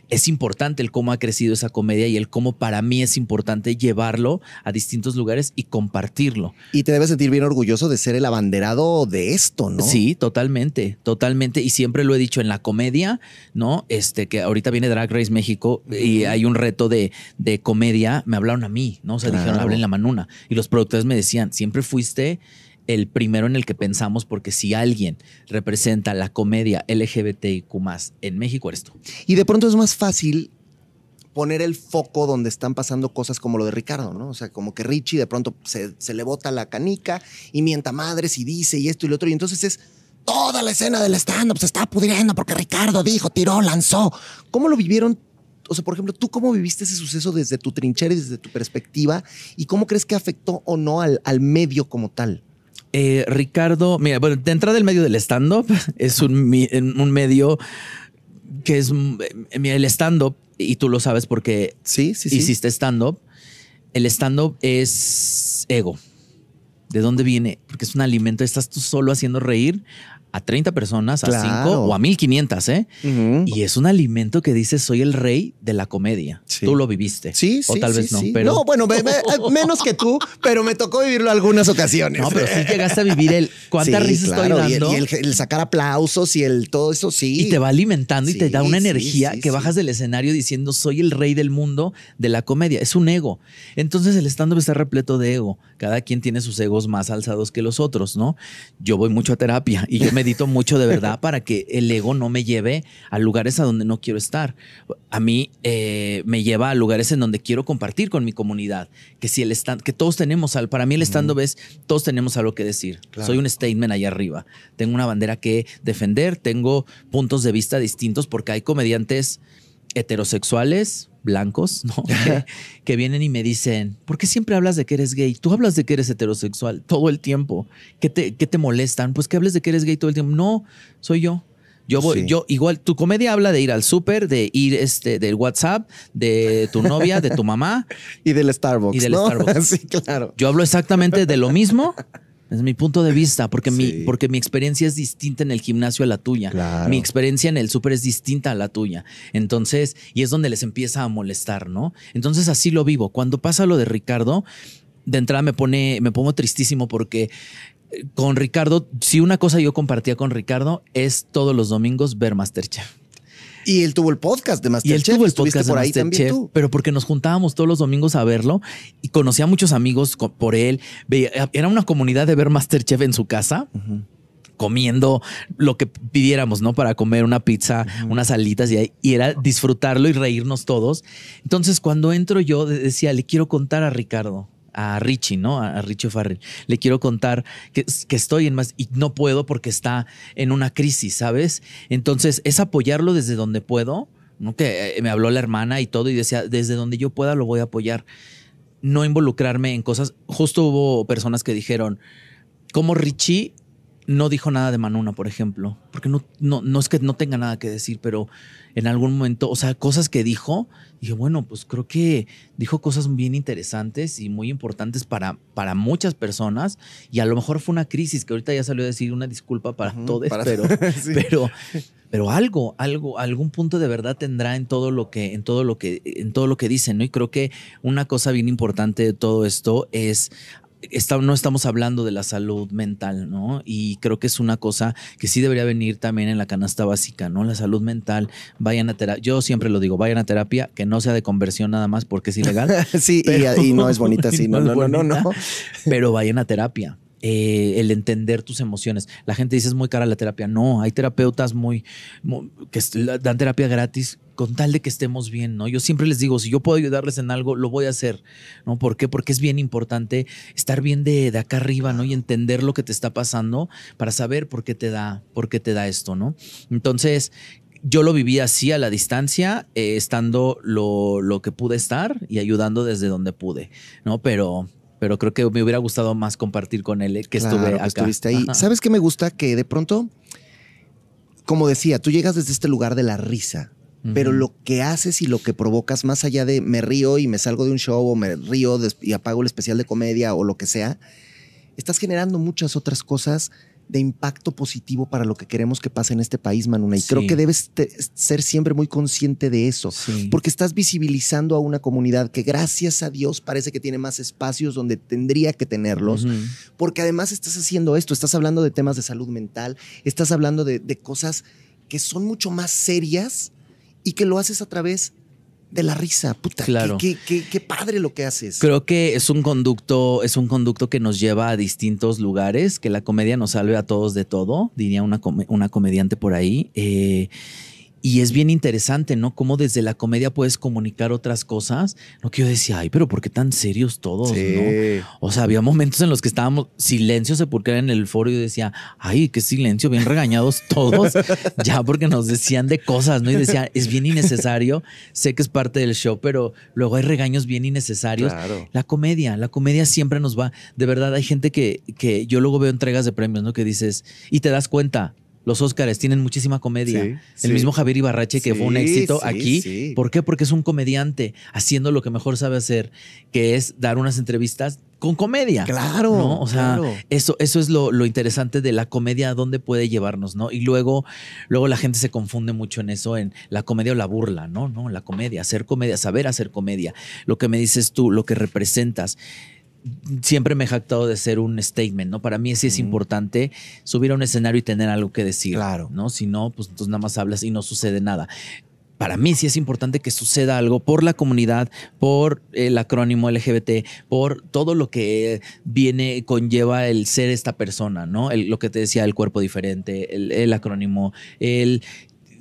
es importante el cómo ha crecido esa comedia y el cómo para mí es importante llevarlo a distintos lugares y compartirlo. Y te debes sentir bien orgulloso de ser el abanderado de esto, ¿no? Sí, totalmente, totalmente. Y siempre lo he dicho en la comedia, ¿no? Este, que ahorita viene Drag Race México y hay un reto de, de comedia. Me hablaron a mí, ¿no? O sea, dijeron, hablen la manuna. Y los productores me decían, siempre fuiste el primero en el que pensamos, porque si alguien representa la comedia LGBTIQ en México, eres tú. Y de pronto es más fácil poner el foco donde están pasando cosas como lo de Ricardo, ¿no? O sea, como que Richie de pronto se, le bota la canica y mienta madres y dice y esto y lo otro. Y entonces es toda la escena del stand-up se está pudriendo porque Ricardo dijo, tiró, lanzó. ¿Cómo lo vivieron? O sea, por ejemplo, ¿tú cómo viviste ese suceso desde tu trinchera y desde tu perspectiva? ¿Y cómo crees que afectó o no al medio como tal? Eh, Ricardo, mira, bueno, de entrada el medio del stand-up es un, un medio que es eh, mira, el stand-up, y tú lo sabes porque Sí, sí, sí. hiciste stand-up. El stand-up es ego. ¿De dónde viene? Porque es un alimento. Estás tú solo haciendo reír a 30 personas, a Claro. 5 o a 1500, ¿eh? Y es un alimento que dices, soy el rey de la comedia. Sí. Tú lo viviste. Sí, O sí, tal sí, vez no. sí. Pero, No, bueno, me- me- menos que tú, pero me tocó vivirlo algunas ocasiones. No, pero sí llegaste a vivir el cuánta risa claro, estoy y el- dando. Y el, el sacar aplausos y el todo eso, sí. Y te va alimentando y te da una energía que bajas del escenario diciendo soy el rey del mundo de la comedia. Es un ego. Entonces el stand-up está repleto de ego. Cada quien tiene sus egos más alzados que los otros, ¿no? Yo voy mucho a terapia y yo medito mucho de verdad para que el ego no me lleve a lugares a donde no quiero estar. A mí eh, me lleva a lugares en donde quiero compartir con mi comunidad. Que si el stand, que todos tenemos al, para mí el stand-up es, todos tenemos algo que decir. Claro. Soy un statement allá arriba. Tengo una bandera que defender, tengo puntos de vista distintos porque hay comediantes heterosexuales, blancos, ¿no? que, que vienen y me dicen, ¿por qué siempre hablas de que eres gay? Tú hablas de que eres heterosexual todo el tiempo. ¿Qué te, qué te molestan? Pues que hables de que eres gay todo el tiempo. No, soy yo. Yo voy, Sí. yo igual, tu comedia habla de ir al súper, de ir este, del WhatsApp, de tu novia, de tu mamá. Y del Starbucks. Y del ¿no? Starbucks. sí, claro. Yo hablo exactamente de lo mismo. Es mi punto de vista, porque, mi, porque mi experiencia es distinta en el gimnasio a la tuya. Claro. Mi experiencia en el súper es distinta a la tuya. Entonces, y es donde les empieza a molestar, ¿no? Entonces así lo vivo. Cuando pasa lo de Ricardo, de entrada me pone, me pongo tristísimo porque eh, con Ricardo, si una cosa yo compartía con Ricardo es todos los domingos ver Masterchef. Y él tuvo el podcast de Y Masterchef. él tuvo el podcast por de ahí también Masterchef, tú. pero porque nos juntábamos todos los domingos a verlo y conocía a muchos amigos por él. Era una comunidad de ver Masterchef en su casa. comiendo lo que pidiéramos, ¿no? Para comer una pizza, unas alitas y, y era disfrutarlo y reírnos todos. Entonces, cuando entro yo, de- decía, le quiero contar a Ricardo, a Richie, ¿no? A, Richie Farrell. Le quiero contar que, que estoy en más y no puedo porque está en una crisis, ¿sabes? Entonces, es apoyarlo desde donde puedo, ¿no? Que eh, me habló la hermana y todo y decía, desde donde yo pueda lo voy a apoyar. No involucrarme en cosas. Justo hubo personas que dijeron, como Richie no dijo nada de Manuna, por ejemplo, porque no, no, no es que no tenga nada que decir, pero en algún momento, o sea, cosas que dijo, dije, bueno, pues creo que dijo cosas bien interesantes y muy importantes para, para muchas personas y a lo mejor fue una crisis que ahorita ya salió a decir una disculpa para todos, para- pero, Sí. pero, pero algo, algo, algún punto de verdad tendrá en todo lo que, en todo lo que, en todo lo que dicen, ¿no? Y creo que una cosa bien importante de todo esto es está- no estamos hablando de la salud mental, ¿no? Y creo que es una cosa que sí debería venir también en la canasta básica, ¿no? La salud mental, vayan a terapia. Yo siempre lo digo, vayan a terapia, que no sea de conversión nada más porque es ilegal. sí, y- Pero- y, no es bonita así. No, no, no, no, no. Pero vayan a terapia. Eh, el entender tus emociones. La gente dice es muy cara la terapia. No, hay terapeutas muy, muy- que dan terapia gratis con tal de que estemos bien, ¿no? Yo siempre les digo, si yo puedo ayudarles en algo, lo voy a hacer, ¿no? ¿Por qué? Porque es bien importante estar bien de, de acá arriba, ¿no? Y entender lo que te está pasando para saber por qué te da, por qué te da esto, ¿no? Entonces, yo lo viví así a la distancia, eh, estando lo, lo que pude estar y ayudando desde donde pude, ¿no? Pero, pero creo que me hubiera gustado más compartir con él eh, que Claro, estuve que acá. estuviste ahí. Ajá. ¿Sabes qué me gusta? Que de pronto, como decía, tú llegas desde este lugar de la risa. Pero lo que haces y lo que provocas, más allá de me río y me salgo de un show o me río y apago el especial de comedia o lo que sea, estás generando muchas otras cosas de impacto positivo para lo que queremos que pase en este país, Manuna. Y Sí. creo que debes ser siempre muy consciente de eso. Sí. Porque estás visibilizando a una comunidad que gracias a Dios parece que tiene más espacios donde tendría que tenerlos. Porque además estás haciendo esto, estás hablando de temas de salud mental, estás hablando de, de cosas que son mucho más serias y que lo haces a través de la risa. Puta, Claro. qué, qué- qué- qué padre lo que haces. Creo que es un conducto, es un conducto que nos lleva a distintos lugares, que la comedia nos salve a todos de todo, diría una, una comediante por ahí. Eh, y es bien interesante, ¿no? Cómo desde la comedia puedes comunicar otras cosas. Lo que yo decía, ay, pero ¿por qué tan serios todos, no? O sea, había momentos en los que estábamos silencio sepulcral en el foro y yo decía, ay, qué silencio, bien regañados todos, ya porque nos decían de cosas, ¿no? Y decía, es bien innecesario, sé que es parte del show, pero luego hay regaños bien innecesarios. Claro. La comedia, la comedia siempre nos va, de verdad, hay gente que, que yo luego veo entregas de premios, ¿no? Que dices, y te das cuenta. Los Óscares tienen muchísima comedia. Sí, el sí. mismo Javier Ibarrache, que fue un éxito aquí. ¿Por qué? Porque es un comediante haciendo lo que mejor sabe hacer, que es dar unas entrevistas con comedia. Claro. ¿no? O sea, claro. eso, eso es lo, lo interesante de la comedia, a dónde puede llevarnos, ¿no? Y luego, luego la gente se confunde mucho en eso, en la comedia o la burla, ¿no? No, la comedia, hacer comedia, saber hacer comedia. Lo que me dices tú, lo que representas. Siempre me he jactado de ser un statement, ¿no? Para mí sí es importante subir a un escenario y tener algo que decir. Claro. ¿no? Si no, pues entonces nada más hablas y no sucede nada para mí sí es importante que suceda algo por la comunidad, por el acrónimo LGBT, por todo lo que viene, conlleva el ser esta persona, ¿no? El- lo que te decía, el cuerpo diferente, el, el acrónimo, el...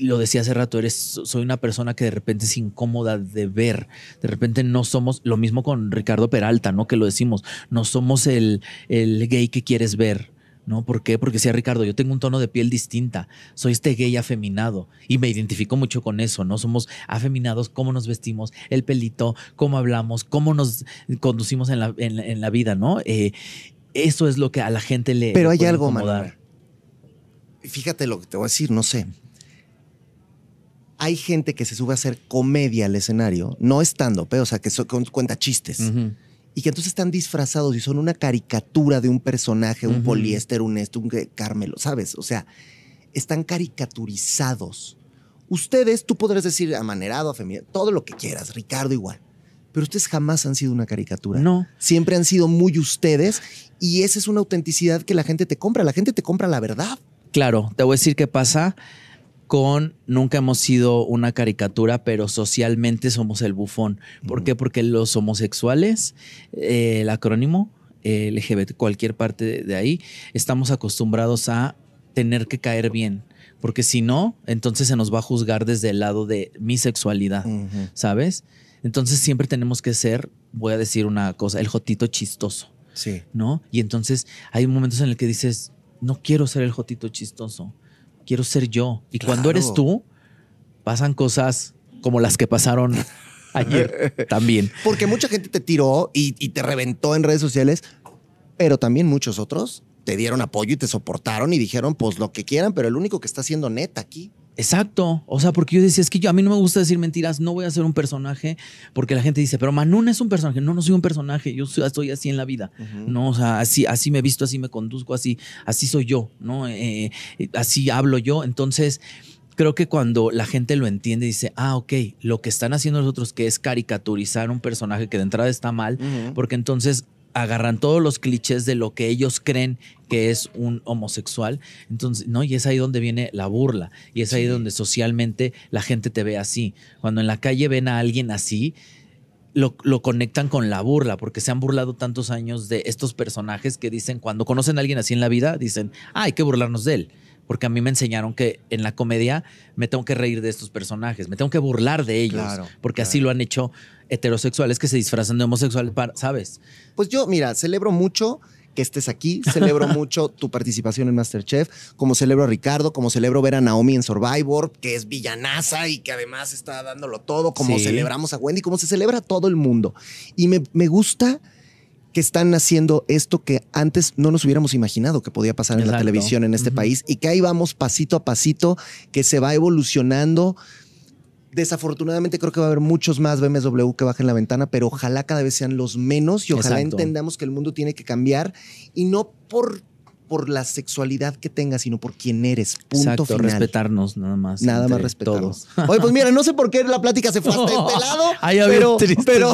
Lo decía hace rato, eres, soy una persona que de repente es incómoda de ver. De repente no somos, lo mismo con Ricardo Peralta, ¿no? Que lo decimos, no somos el, el gay que quieres ver. ¿No? ¿Por qué? Porque decía Ricardo, yo tengo un tono de piel distinta, soy este gay afeminado y me identifico mucho con eso, ¿no? Somos afeminados, cómo nos vestimos, el pelito, cómo hablamos, cómo nos conducimos en la, en la- en la vida, ¿no? Eh, eso es lo que a la gente le Pero le hay algo. Manuel. Fíjate lo que te voy a decir, no sé. Hay gente que se sube a hacer comedia al escenario, no estando, pero o sea, que so- cuenta chistes. Y que entonces están disfrazados y son una caricatura de un personaje, un poliéster, un esto, un Carmelo, ¿sabes? O sea, están caricaturizados. Ustedes, tú podrás decir amanerado, afeminado, todo lo que quieras, Ricardo igual. Pero ustedes jamás han sido una caricatura. No. Siempre han sido muy ustedes y esa es una autenticidad que la gente te compra. La gente te compra la verdad. Claro, te voy a decir qué pasa con nunca hemos sido una caricatura, pero socialmente somos el bufón. ¿Por qué? Porque los homosexuales, eh, el acrónimo eh, LGBT, cualquier parte de, de ahí, estamos acostumbrados a tener que caer bien. Porque si no, entonces se nos va a juzgar desde el lado de mi sexualidad, ¿sabes? Entonces siempre tenemos que ser, voy a decir una cosa, el jotito chistoso. Sí. ¿no? Y entonces hay momentos en el que dices, no quiero ser el jotito chistoso, quiero ser yo. Y cuando eres tú, pasan cosas como las que pasaron ayer también. Porque mucha gente te tiró y, y te reventó en redes sociales, pero también muchos otros te dieron apoyo y te soportaron y dijeron, pues lo que quieran, pero el único que está haciendo neta aquí. Exacto. O sea, porque yo decía, es que yo, a mí no me gusta decir mentiras, no voy a ser un personaje, porque la gente dice, pero Manuna es un personaje. No, no soy un personaje, yo soy- estoy así en la vida. No, o sea, así, así me visto, así me conduzco, así, así soy yo, ¿no? Eh, así hablo yo. Entonces, creo que cuando la gente lo entiende, dice, ah, ok, lo que están haciendo los otros, que es caricaturizar un personaje que de entrada está mal, porque entonces agarran todos los clichés de lo que ellos creen que es un homosexual. Entonces, ¿no? Y es ahí donde viene la burla. Y es ahí donde socialmente la gente te ve así. Cuando en la calle ven a alguien así, lo, lo conectan con la burla, porque se han burlado tantos años de estos personajes que dicen, cuando conocen a alguien así en la vida, dicen, ah, hay que burlarnos de él. Porque a mí me enseñaron que en la comedia me tengo que reír de estos personajes, me tengo que burlar de ellos, Claro, porque así lo han hecho heterosexuales que se disfrazan de homosexuales, para- ¿sabes? Pues yo, mira, celebro mucho que estés aquí, celebro mucho tu participación en Masterchef, como celebro a Ricardo, como celebro ver a Naomi en Survivor, que es villanaza y que además está dándolo todo, como Sí. celebramos a Wendy, como se celebra a todo el mundo. Y me, me gusta que están haciendo esto que antes no nos hubiéramos imaginado que podía pasar en la televisión en este país y que ahí vamos pasito a pasito, que se va evolucionando. Desafortunadamente creo que va a haber muchos más BMW que bajen la ventana, pero ojalá cada vez sean los menos y ojalá Exacto. entendamos que el mundo tiene que cambiar y no por, por la sexualidad que tengas, sino por quién eres. Punto Exacto, final. respetarnos nada más. Nada más respetarnos. todos. Oye, pues mira, no sé por qué la plática se fue hasta este lado. Ay, pero, tristes, pero,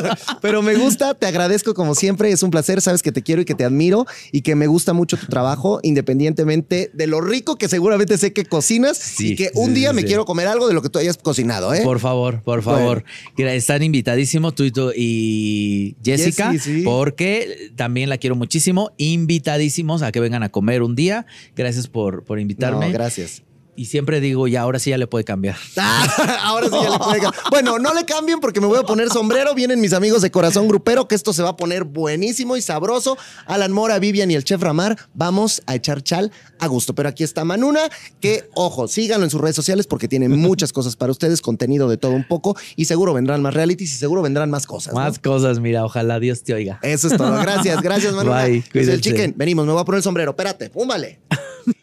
pero me gusta, te agradezco como siempre, es un placer, sabes que te quiero y que te admiro y que me gusta mucho tu trabajo, independientemente de lo rico que seguramente sé que cocinas Sí, y que un sí, día me quiero comer algo de lo que tú hayas cocinado, ¿eh? Por favor, por favor. Están invitadísimos tú y, tú y Jessica, Jessy, porque también la quiero muchísimo. Invitadísimos a que vengan a comer un día. Gracias por, por invitarme. No, gracias. Y siempre digo, ya, ahora sí ya le puede cambiar. Ah, ahora sí ya le puede cambiar. Bueno, no le cambien porque me voy a poner sombrero. Vienen mis amigos de Corazón Grupero, que esto se va a poner buenísimo y sabroso. Alan Mora, Vivian y el chef Ramar, vamos a echar chal a gusto. Pero aquí está Manuna, que, ojo, síganlo en sus redes sociales porque tiene muchas cosas para ustedes, contenido de todo un poco y seguro vendrán más realities y seguro vendrán más cosas. ¿no? Más cosas, mira, ojalá Dios te oiga. Eso es todo. Gracias, gracias, Manuna. Bye, el chicken. Venimos, me voy a poner el sombrero. Espérate, púmbale.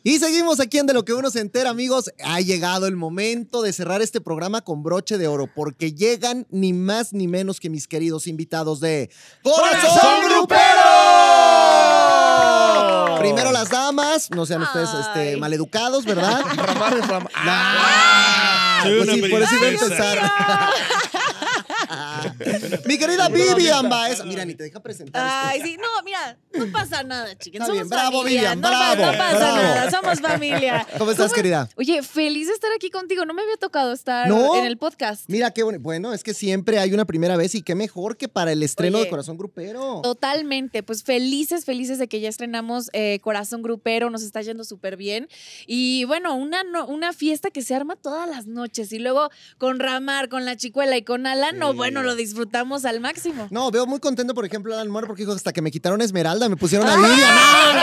Y seguimos aquí en De lo que uno se entera, amigos. Ha llegado el momento de cerrar este programa con broche de oro, porque llegan ni más ni menos que mis queridos invitados de Corazón Grupero. Primero las damas, no sean ustedes este, maleducados, ¿verdad? Ramar es Ramar. Soy pues una sí, por eso Mi querida Vivian Baez. Mira, ni te deja presentar. Ay, sí, no, mira, no pasa nada, chicas. Está Somos bien, bravo, familia. Vivian, no, pa- bravo, no pasa bravo. nada, somos familia. ¿Cómo estás, querida? Oye, feliz de estar aquí contigo. No me había tocado estar ¿No? en el podcast. Mira qué bueno. Bueno, es que siempre hay una primera vez y qué mejor que para el estreno Oye. de Corazón Grupero. Totalmente, pues felices, felices de que ya estrenamos eh, Corazón Grupero, nos está yendo súper bien. Y bueno, una, no- una fiesta que se arma todas las noches y luego con Ramar, con la chicuela y con Alan, no, Sí. bueno, lo disfrutamos al máximo. No, veo muy contento, por ejemplo, a Alan Mora porque dijo hasta que me quitaron Esmeralda, me pusieron a Vivian. No, no, no.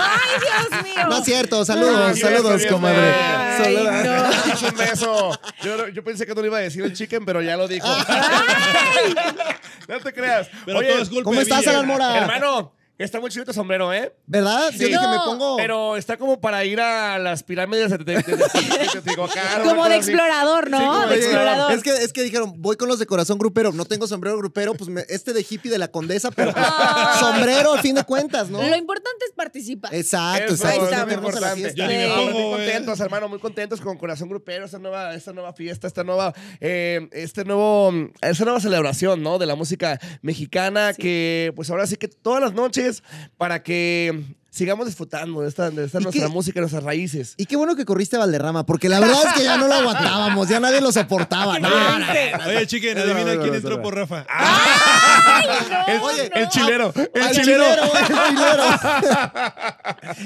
¡Ay, Dios mío! No es cierto, saludos, Ay, saludos, comadre. Ay, Saludos. un beso. Yo, yo pensé que no le iba a decir el chicken, pero ya lo dijo. no te creas. Pero Oye, todo es culpa ¿Cómo estás. Alan Mora? hermano, Está muy chido tu sombrero, ¿eh? ¿Verdad? Sí. me pongo. Pero está como para ir a las pirámides de, de, de- de- de Teotihuacán, una Como cosa de así. explorador, ¿no? Sí, como de de explorador. Es que, es que dijeron, voy con los de corazón grupero. No tengo sombrero grupero, pues me- este de hippie de la condesa, pero pues, Ay. sombrero al fin de cuentas, ¿no? Lo importante es participar. Exacto, Eso exacto. ahí es está, meternos a la importante. fiesta. Yo ni me Sí. pongo, muy eh. contentos, hermano, muy contentos con Corazón Grupero, esta nueva, esta nueva fiesta, esta nueva, eh, este nuevo, esta nueva celebración, ¿no? De la música mexicana, Sí. que pues ahora sí que todas las noches para que sigamos disfrutando de esta, de esta ¿Y nuestra qué? música, nuestras raíces. Y qué bueno que corriste a Valderrama, porque la verdad es que ya no lo aguantábamos, ya nadie lo soportaba. No, no, no. Oye, chiquen, adivina quién es entró verdad. por Rafa. el, Oye, el chilero, el Al chilero. el chilero.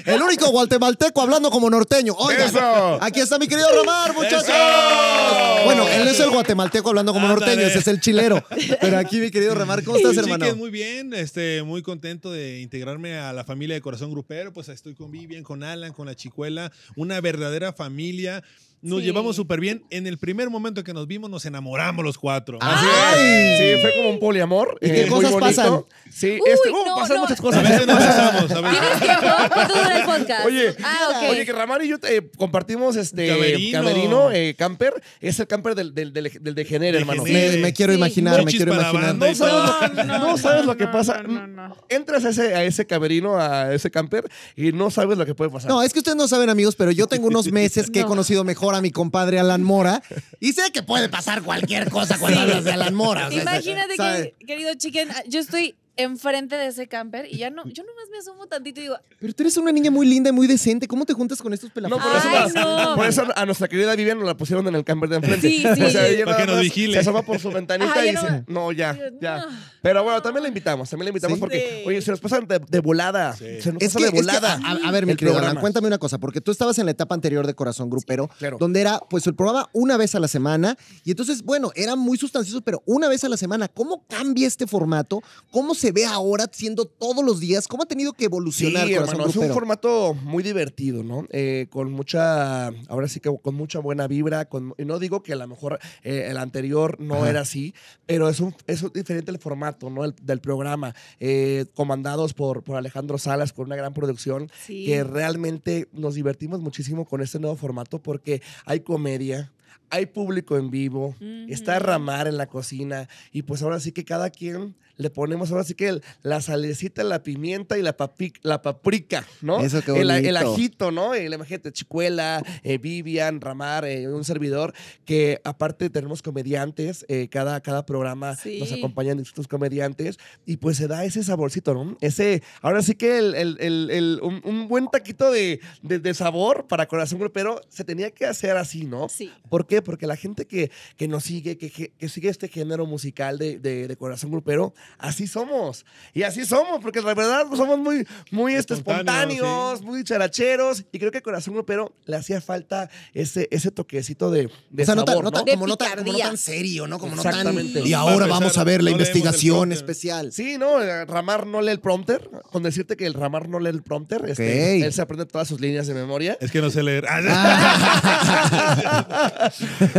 El único guatemalteco hablando como norteño. Oiga, Eso. aquí está mi querido Romar, muchachos. ¡Eso! Bueno, él no es el guatemalteco hablando como Ándale. norteño, ese es el chilero. Pero aquí, mi querido Romar, ¿cómo estás, Sí, hermano? chiques, muy bien, este, muy contento de integrarme a la familia de Corazón Grupero. Pues estoy con Vivian, con Alan, con la chicuela, una verdadera familia. Nos Sí. llevamos súper bien. En el primer momento que nos vimos, nos enamoramos los cuatro. Así ¡Ay! es. Sí, fue como un poliamor. ¿Y qué eh, cosas pasan? Sí, Uy, este, no, pasan no. muchas A cosas. veces nos besamos, a veces. ¿Tienes tiempo? ¿Cuánto dura el podcast? Oye, ah. Oye, que Ramar y yo eh, compartimos este Camerino. camerino, eh, camper. Es el camper del, del, del, del Degenere, hermano. Me, me quiero Sí. imaginar, me quiero imaginar. No sabes que, no, sabes lo que pasa. no, no. Entras a ese, a ese camerino, a ese camper, y no sabes lo que puede pasar. No, es que ustedes no saben, amigos, pero yo tengo unos meses que he No. conocido mejor a mi compadre Alan Mora y sé que puede pasar cualquier cosa cuando hablas de Alan Mora. o sea, Imagínate que, querido chicken, yo estoy enfrente de ese camper y ya no, yo nomás me asomo tantito y digo, Pero tú eres una niña muy linda y muy decente. ¿Cómo te juntas con estos No, pelados? por eso, Ay, la- no. por eso a nuestra querida Vivian nos la pusieron en el camper de enfrente. Sí, sí. O sea, ella Para que nos vigile. Se asoma por su ventanita Ay, y dice, no, ya, Dios, ya. no. Pero bueno, también la invitamos, también la invitamos Sí. porque, Sí. oye, se nos pasan de, de volada. Sí. Se nos Es pasa que, de es que, volada. a, a ver, mi querido Alan, cuéntame una cosa, porque tú estabas en la etapa anterior de Corazón Grupero, claro. donde era pues el programa una vez a la semana, y entonces, bueno, era muy sustancioso, pero una vez a la semana. ¿Cómo cambia este formato? ¿Cómo se ve ahora siendo todos los días? ¿Cómo ha tenido que evolucionar Sí, hermano, es un formato muy divertido, ¿no? Eh, con mucha, ahora sí que con mucha buena vibra, con, y no digo que a lo mejor eh, el anterior no Ajá. era así, pero es, un, es diferente el formato, ¿no? El- del programa, eh, comandados por, por Alejandro Salas, con una gran producción, sí. que realmente nos divertimos muchísimo con este nuevo formato porque hay comedia. Hay público en vivo, está. Ramar en la cocina y pues ahora sí que cada quien le ponemos ahora sí que el- la salecita, la pimienta y la, papi- la paprika, ¿no? Eso, qué el, el ajito, ¿no? El, imagínate, Chicuela, eh, Vivian, Ramar, eh, un servidor, que aparte tenemos comediantes, eh, cada, cada programa Sí. nos acompañan distintos comediantes y pues se da ese saborcito, ¿no? Ese, ahora sí que el, el- el- el- un, un buen taquito de, de- de sabor para corazón grupero se tenía que hacer así, ¿no? Sí. ¿Por qué? Porque la gente que, que nos sigue, que, que- que sigue este género musical de, de- de corazón grupero, así somos. Y así somos, porque la verdad pues, somos muy, muy este, Espontáneos, espontáneos, muy characheros. Y creo que corazón grupero le hacía falta ese, ese toquecito de, de o sea, no tan- no como, no tan, como no tan serio, ¿no? Como no tan... Y ahora vamos a ver la investigación especial. Sí, ¿no? Ramar no lee el prompter. Con decirte que el Ramar no lee el prompter, este, él se aprende todas sus líneas de memoria. Es que no sé leer.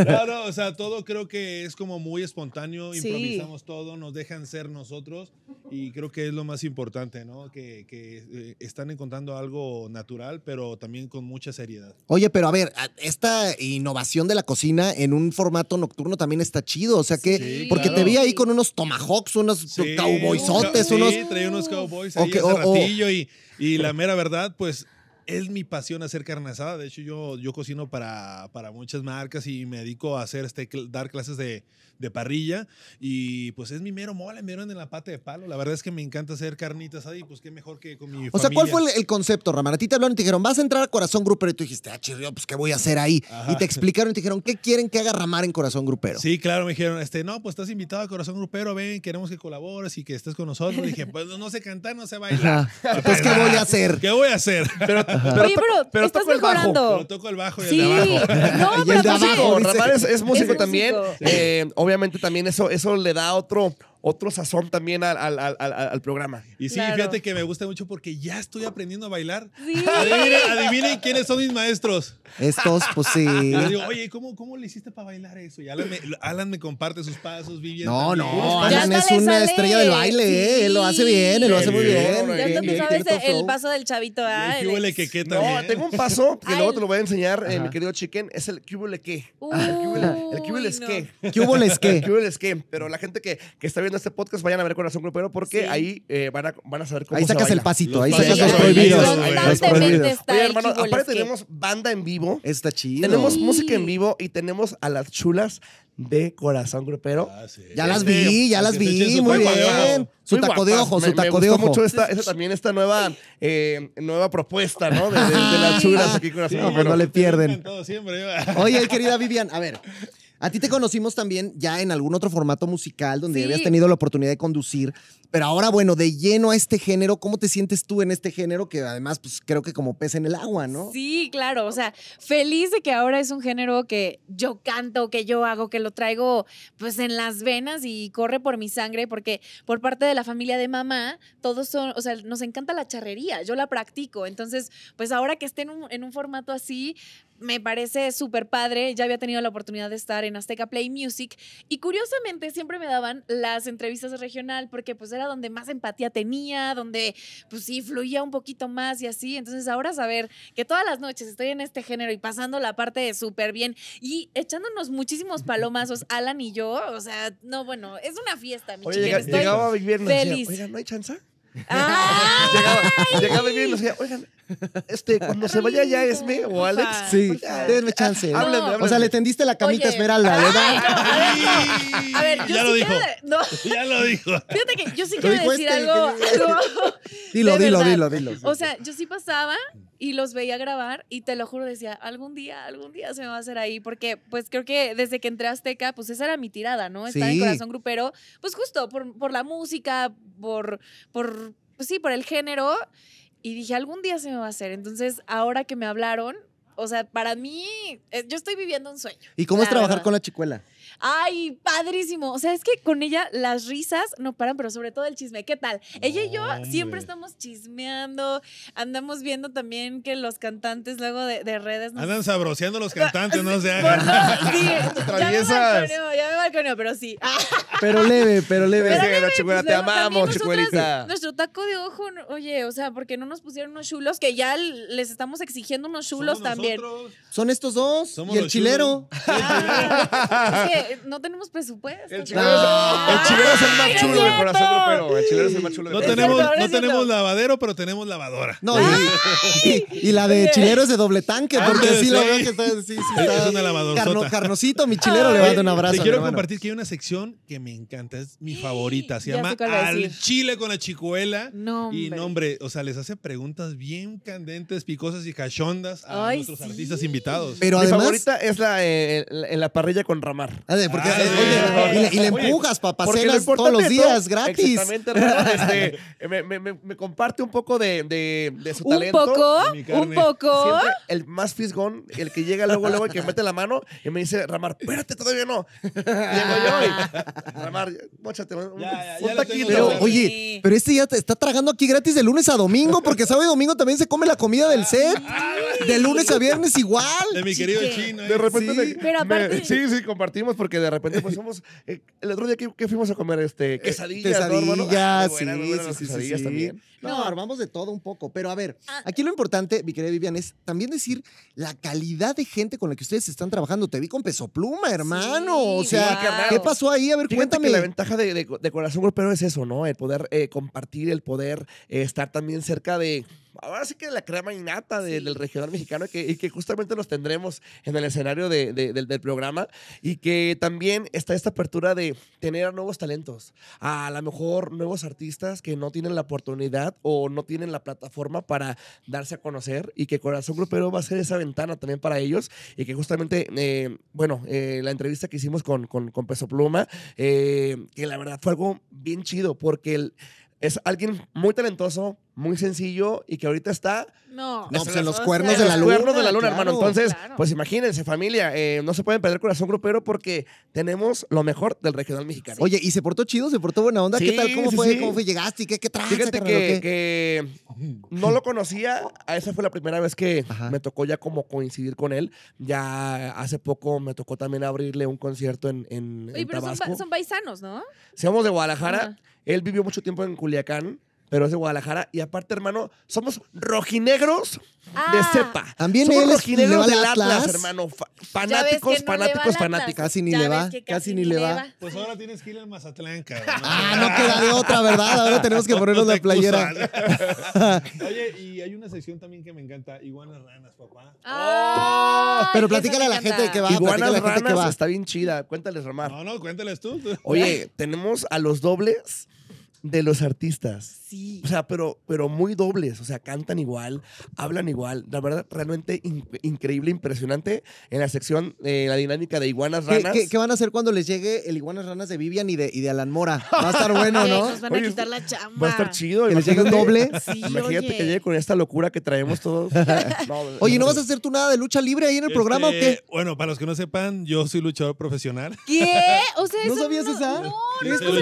no, no, o sea, todo creo que es como muy espontáneo, Sí. improvisamos todo, nos dejan ser nosotros y creo que es lo más importante, ¿no? Que, que, eh, están encontrando algo natural, pero también con mucha seriedad. Oye, pero a ver, esta innovación de la cocina en un formato nocturno también está chido. O sea que, Sí, porque te vi ahí con unos tomahawks, unos Sí, cowboysotes, sí, unos. traía unos cowboys ahí Ok, hace y, y la mera verdad, pues es mi pasión hacer carne asada. De hecho, yo, yo cocino para, para muchas marcas y me dedico a hacer este, dar clases de, de parrilla. Y pues es mi mero mole, me dieron en la pata de palo. La verdad es que me encanta hacer carnitas ahí, pues qué mejor que con mi O sea, ¿cuál fue el, el concepto, Ramán? A ti te hablaron y te dijeron, vas a entrar a Corazón Grupero. Y tú dijiste, ah, chirrió, pues, ¿qué voy a hacer ahí? Ajá. Y te explicaron y te dijeron, ¿qué quieren que haga Ramar en Corazón Grupero? Sí, claro, me dijeron, este, no, pues estás invitado a Corazón Grupero, ven, queremos que colabores y que estés con nosotros. dije, pues no, sé cantar, no sé bailar. Entonces, ¿qué voy a hacer? ¿Qué voy a hacer? Pero, Oye, pero, pero estás toco el bajo. Pero mejorando. toco el bajo y Sí. el de abajo. No, Y el de abajo. Ramar es, es músico músico. también. Eh, obviamente también eso, eso le da otro, otro sazón también al, al- al- programa. Y sí, Claro. fíjate que me gusta mucho porque ya estoy aprendiendo a bailar. Sí. Adivinen, adivinen quiénes son mis maestros. Estos, pues sí. Y les digo, oye, ¿cómo, ¿cómo le hiciste para bailar eso? Y Alan me, Alan me comparte sus pasos, Vivian. No, también. no, Alan es una sale. estrella del baile, ¿eh? Él lo hace bien, él lo hace muy Bien, bien. bien, Ya bien, te bien, sabes el paso del chavito, ¿ah? El el huele ex. que qué No, tengo un paso que luego te lo voy a enseñar, eh, mi querido Chicken. Es el cubole que. Uy, El cubole es que. Cubole es que. Pero la gente que, que está viendo este podcast vayan a ver Corazón Grupero porque Sí. ahí eh, van, a, van a saber cómo Ahí se sacas el pasito, ahí sacas los prohibidos. Los Constantemente prohibidos. está Oye, el hermano, Kibbles aparte que- tenemos banda en vivo. Está chido. Tenemos Sí. música en vivo y tenemos a las chulas de Corazón Grupero. Ah, sí. Ya las Este, vi, ya las vi, su muy taco de bien. ojo. Su Muy taco de guapas. ojo, Me- su taco me de gustó ojo. mucho esta, esta- también esta nueva, eh, nueva propuesta, ¿no? De, de- de las chulas aquí Corazón No, pues Grupero. no le pierden. Siempre. Oye, querida Vivian, a ver. A ti te conocimos también ya en algún otro formato musical donde Sí. habías tenido la oportunidad de conducir, pero ahora, bueno, de lleno a este género, ¿cómo te sientes tú en este género que además, pues creo que como pez en el agua, ¿no? Sí, claro. O sea, feliz de que ahora es un género que yo canto, que yo hago, que lo traigo pues en las venas y corre por mi sangre, porque por parte de la familia de mamá, todos son, o sea, nos encanta la charrería, yo la practico. Entonces, pues ahora que esté en un, en un formato así, me parece súper padre. Ya había tenido la oportunidad de estar en Azteca Play Music y curiosamente siempre me daban las entrevistas regional porque pues era donde más empatía tenía, donde pues sí, fluía un poquito más y así. Entonces ahora saber que todas las noches estoy en este género y pasando la parte de súper bien y echándonos muchísimos palomazos, Alan y yo, o sea, no, bueno, es una fiesta, mi Oye, chiquilla, llega- estoy llegaba a vivir decía, feliz. oigan, ¿no hay chance? Llegaba, llegaba a vivir y nos decía, oigan, este, cuando se vaya ya Esme o Alex, Sí, porfa. denme chance. háblenme. O sea, le tendiste la camita Oye, Esmeralda, ay, ¿verdad? no, a ver, no. A ver, yo Ya sí lo dijo. quiero- No, Ya lo dijo. fíjate que yo sí quiero decir este, algo, Dilo, de dilo, dilo, dilo. O sea, yo sí pasaba y los veía grabar y te lo juro, decía, algún día, algún día se me va a hacer ahí, porque pues creo que desde que entré a Azteca, pues esa era mi tirada, ¿no? Estar Sí. en Corazón Grupero, pues justo por, por la música, por, por, pues sí, por el género. Y dije, algún día se me va a hacer. Entonces, ahora que me hablaron, o sea, para mí, eh, yo estoy viviendo un sueño. ¿Y cómo es trabajar verdad. con la chicuela? Ay, padrísimo. O sea, es que con ella las risas no paran, pero sobre todo el chisme. ¿Qué tal? Ella y yo Hombre. siempre estamos chismeando, andamos viendo también que los cantantes luego de, de redes nos... Andan sabroseando los cantantes, no se Por hagan. no, sí, ya me Traviesas. balconeó, ya me balconeó, pero sí. Ah, Pero leve, pero leve. Pero chicuela, pues te luego amamos, nosotras, chicuelita. Nuestro taco de ojo, no- oye, o sea, porque no nos pusieron unos chulos, que ya les estamos exigiendo unos chulos Somos también. nosotros. Son estos dos Somos y el chilero. Ah, que no tenemos presupuesto. El chilero, es, el chilero es el más Ay, chulo de Corazón. Grupero. El chilero es el más chulo de No Corazón tenemos, cierto, no tenemos lavadero, pero tenemos lavadora. No, y, y- y la de chilero es de doble tanque, porque Ándale, sí lo sí. veo que está, sí, sí Es una lavadozota. carno- carnosito, mi chilero le Ay. mando un abrazo. Te quiero compartir que hay una sección que me encanta, es mi favorita. Se Ya llama Al. Chile con la Chicuela. No, Y hombre. no, hombre, o sea, les hace preguntas bien candentes, picosas y cachondas a Ay, nuestros sí. artistas invitados. Pero Mi además, favorita es la eh, en la parrilla con Ramar. A ver, porque, Ah, eh, oye, y le, y le Oye, empujas, papá, cenas todos los días, gratis. Exactamente, este, me, me- me- me comparte un poco de, de- de su Un talento. poco, mi carne. un poco. El más fisgón, el que llega luego, luego, el que mete la mano y me dice, Ramar, espérate, todavía no. Llego yo y, Ramar, móchate un, Ya, ya, un ya lo taquito. tengo Pero, Sí. oye, pero este ya te está tragando aquí gratis de lunes a domingo, porque sábado y domingo también se come la comida del set. De lunes a viernes igual. De mi querido Chique. chino. ¿eh? De repente Sí. me- Pero me- aparte- sí, sí, compartimos porque de repente pues somos eh, el otro día que, que fuimos a comer este quesadillas, ¿no, hermano? Ah, Quesadillas, buenas, muy sí, buenas sí, sí, quesadillas sí. también. No, No. armamos de todo un poco. Pero a ver, Ah. aquí lo importante, mi querida Vivian, es también decir la calidad de gente con la que ustedes están trabajando. Te vi con peso pluma, hermano. o sea, wow. ¿qué pasó ahí? A ver, Fíjate cuéntame. que la ventaja de, de- de Corazón Golpero es eso, ¿no? El poder eh, compartir, el poder eh, estar también cerca de, ahora sí que de la crema innata de- del regional mexicano y que, y que justamente los tendremos en el escenario de- de- del, del programa y que también está esta apertura de tener a nuevos talentos, a lo mejor nuevos artistas que no tienen la oportunidad o no tienen la plataforma para darse a conocer y que Corazón Grupero va a ser esa ventana también para ellos y que justamente, eh, bueno, eh, la entrevista que hicimos con, con, con Peso Pluma, eh, que la verdad fue algo bien chido porque el, es alguien muy talentoso, muy sencillo y que ahorita está No. No, pues en los cuernos de la los luna. cuernos de la luna, claro. hermano. Entonces, Claro. pues imagínense, familia, eh, no se pueden perder Corazón Grupero porque tenemos lo mejor del regional mexicano. Oye, ¿y se portó chido? ¿Se portó buena onda? ¿Qué tal? ¿Cómo sí, fue? sí. ¿Cómo fue? ¿Llegaste? ¿Y qué, qué tranza, Fíjate que, no lo conocía. A esa fue la primera vez que Ajá. me tocó ya como coincidir con él. Ya hace poco me tocó también abrirle un concierto en, en, Oye, en pero son, Tabasco. pa- son paisanos, ¿no? Somos de Guadalajara. Ajá. Él vivió mucho tiempo en Culiacán, pero es de Guadalajara. Y aparte, hermano, somos rojinegros de Ah, cepa. También somos él es- rojinegros le va del Atlas, Atlas. hermano. Fanáticos, no fanáticos, fanáticos. Casi ni le va, casi ni le va. Pues ahora tienes que ir al Mazatlán, cabrón. Ah, no queda de otra, ¿verdad? Ahora tenemos que ponernos la playera. Oye, y hay una sección también que me encanta, iguanas ranas, papá. Pero platícale a la gente que va. Iguanas que ranas va. está bien chida. Cuéntales, Ramar. No, no, cuéntales tú. Oye, tenemos a los dobles de los artistas. Sí. O sea, pero, pero muy dobles. O sea, cantan igual, hablan igual. La verdad, realmente in- increíble, impresionante en la sección de la dinámica de iguanas ¿Qué, ranas. qué- qué van a hacer cuando les llegue el iguanas ranas de Vivian y de, y de Alan Mora? Va a estar bueno, ¿no? Nos van a Oye, quitar la chamba. Va a estar chido. Que les llegue un doble. Sí, Imagínate oye. que llegue con esta locura que traemos todos. No, Oye, ¿no vas a hacer tú nada de lucha libre ahí en el programa o qué? Este, Bueno, para los que no sepan, yo soy luchador profesional. ¿Qué? O sea, ¿No eso sabías esa? No, Sí, no soy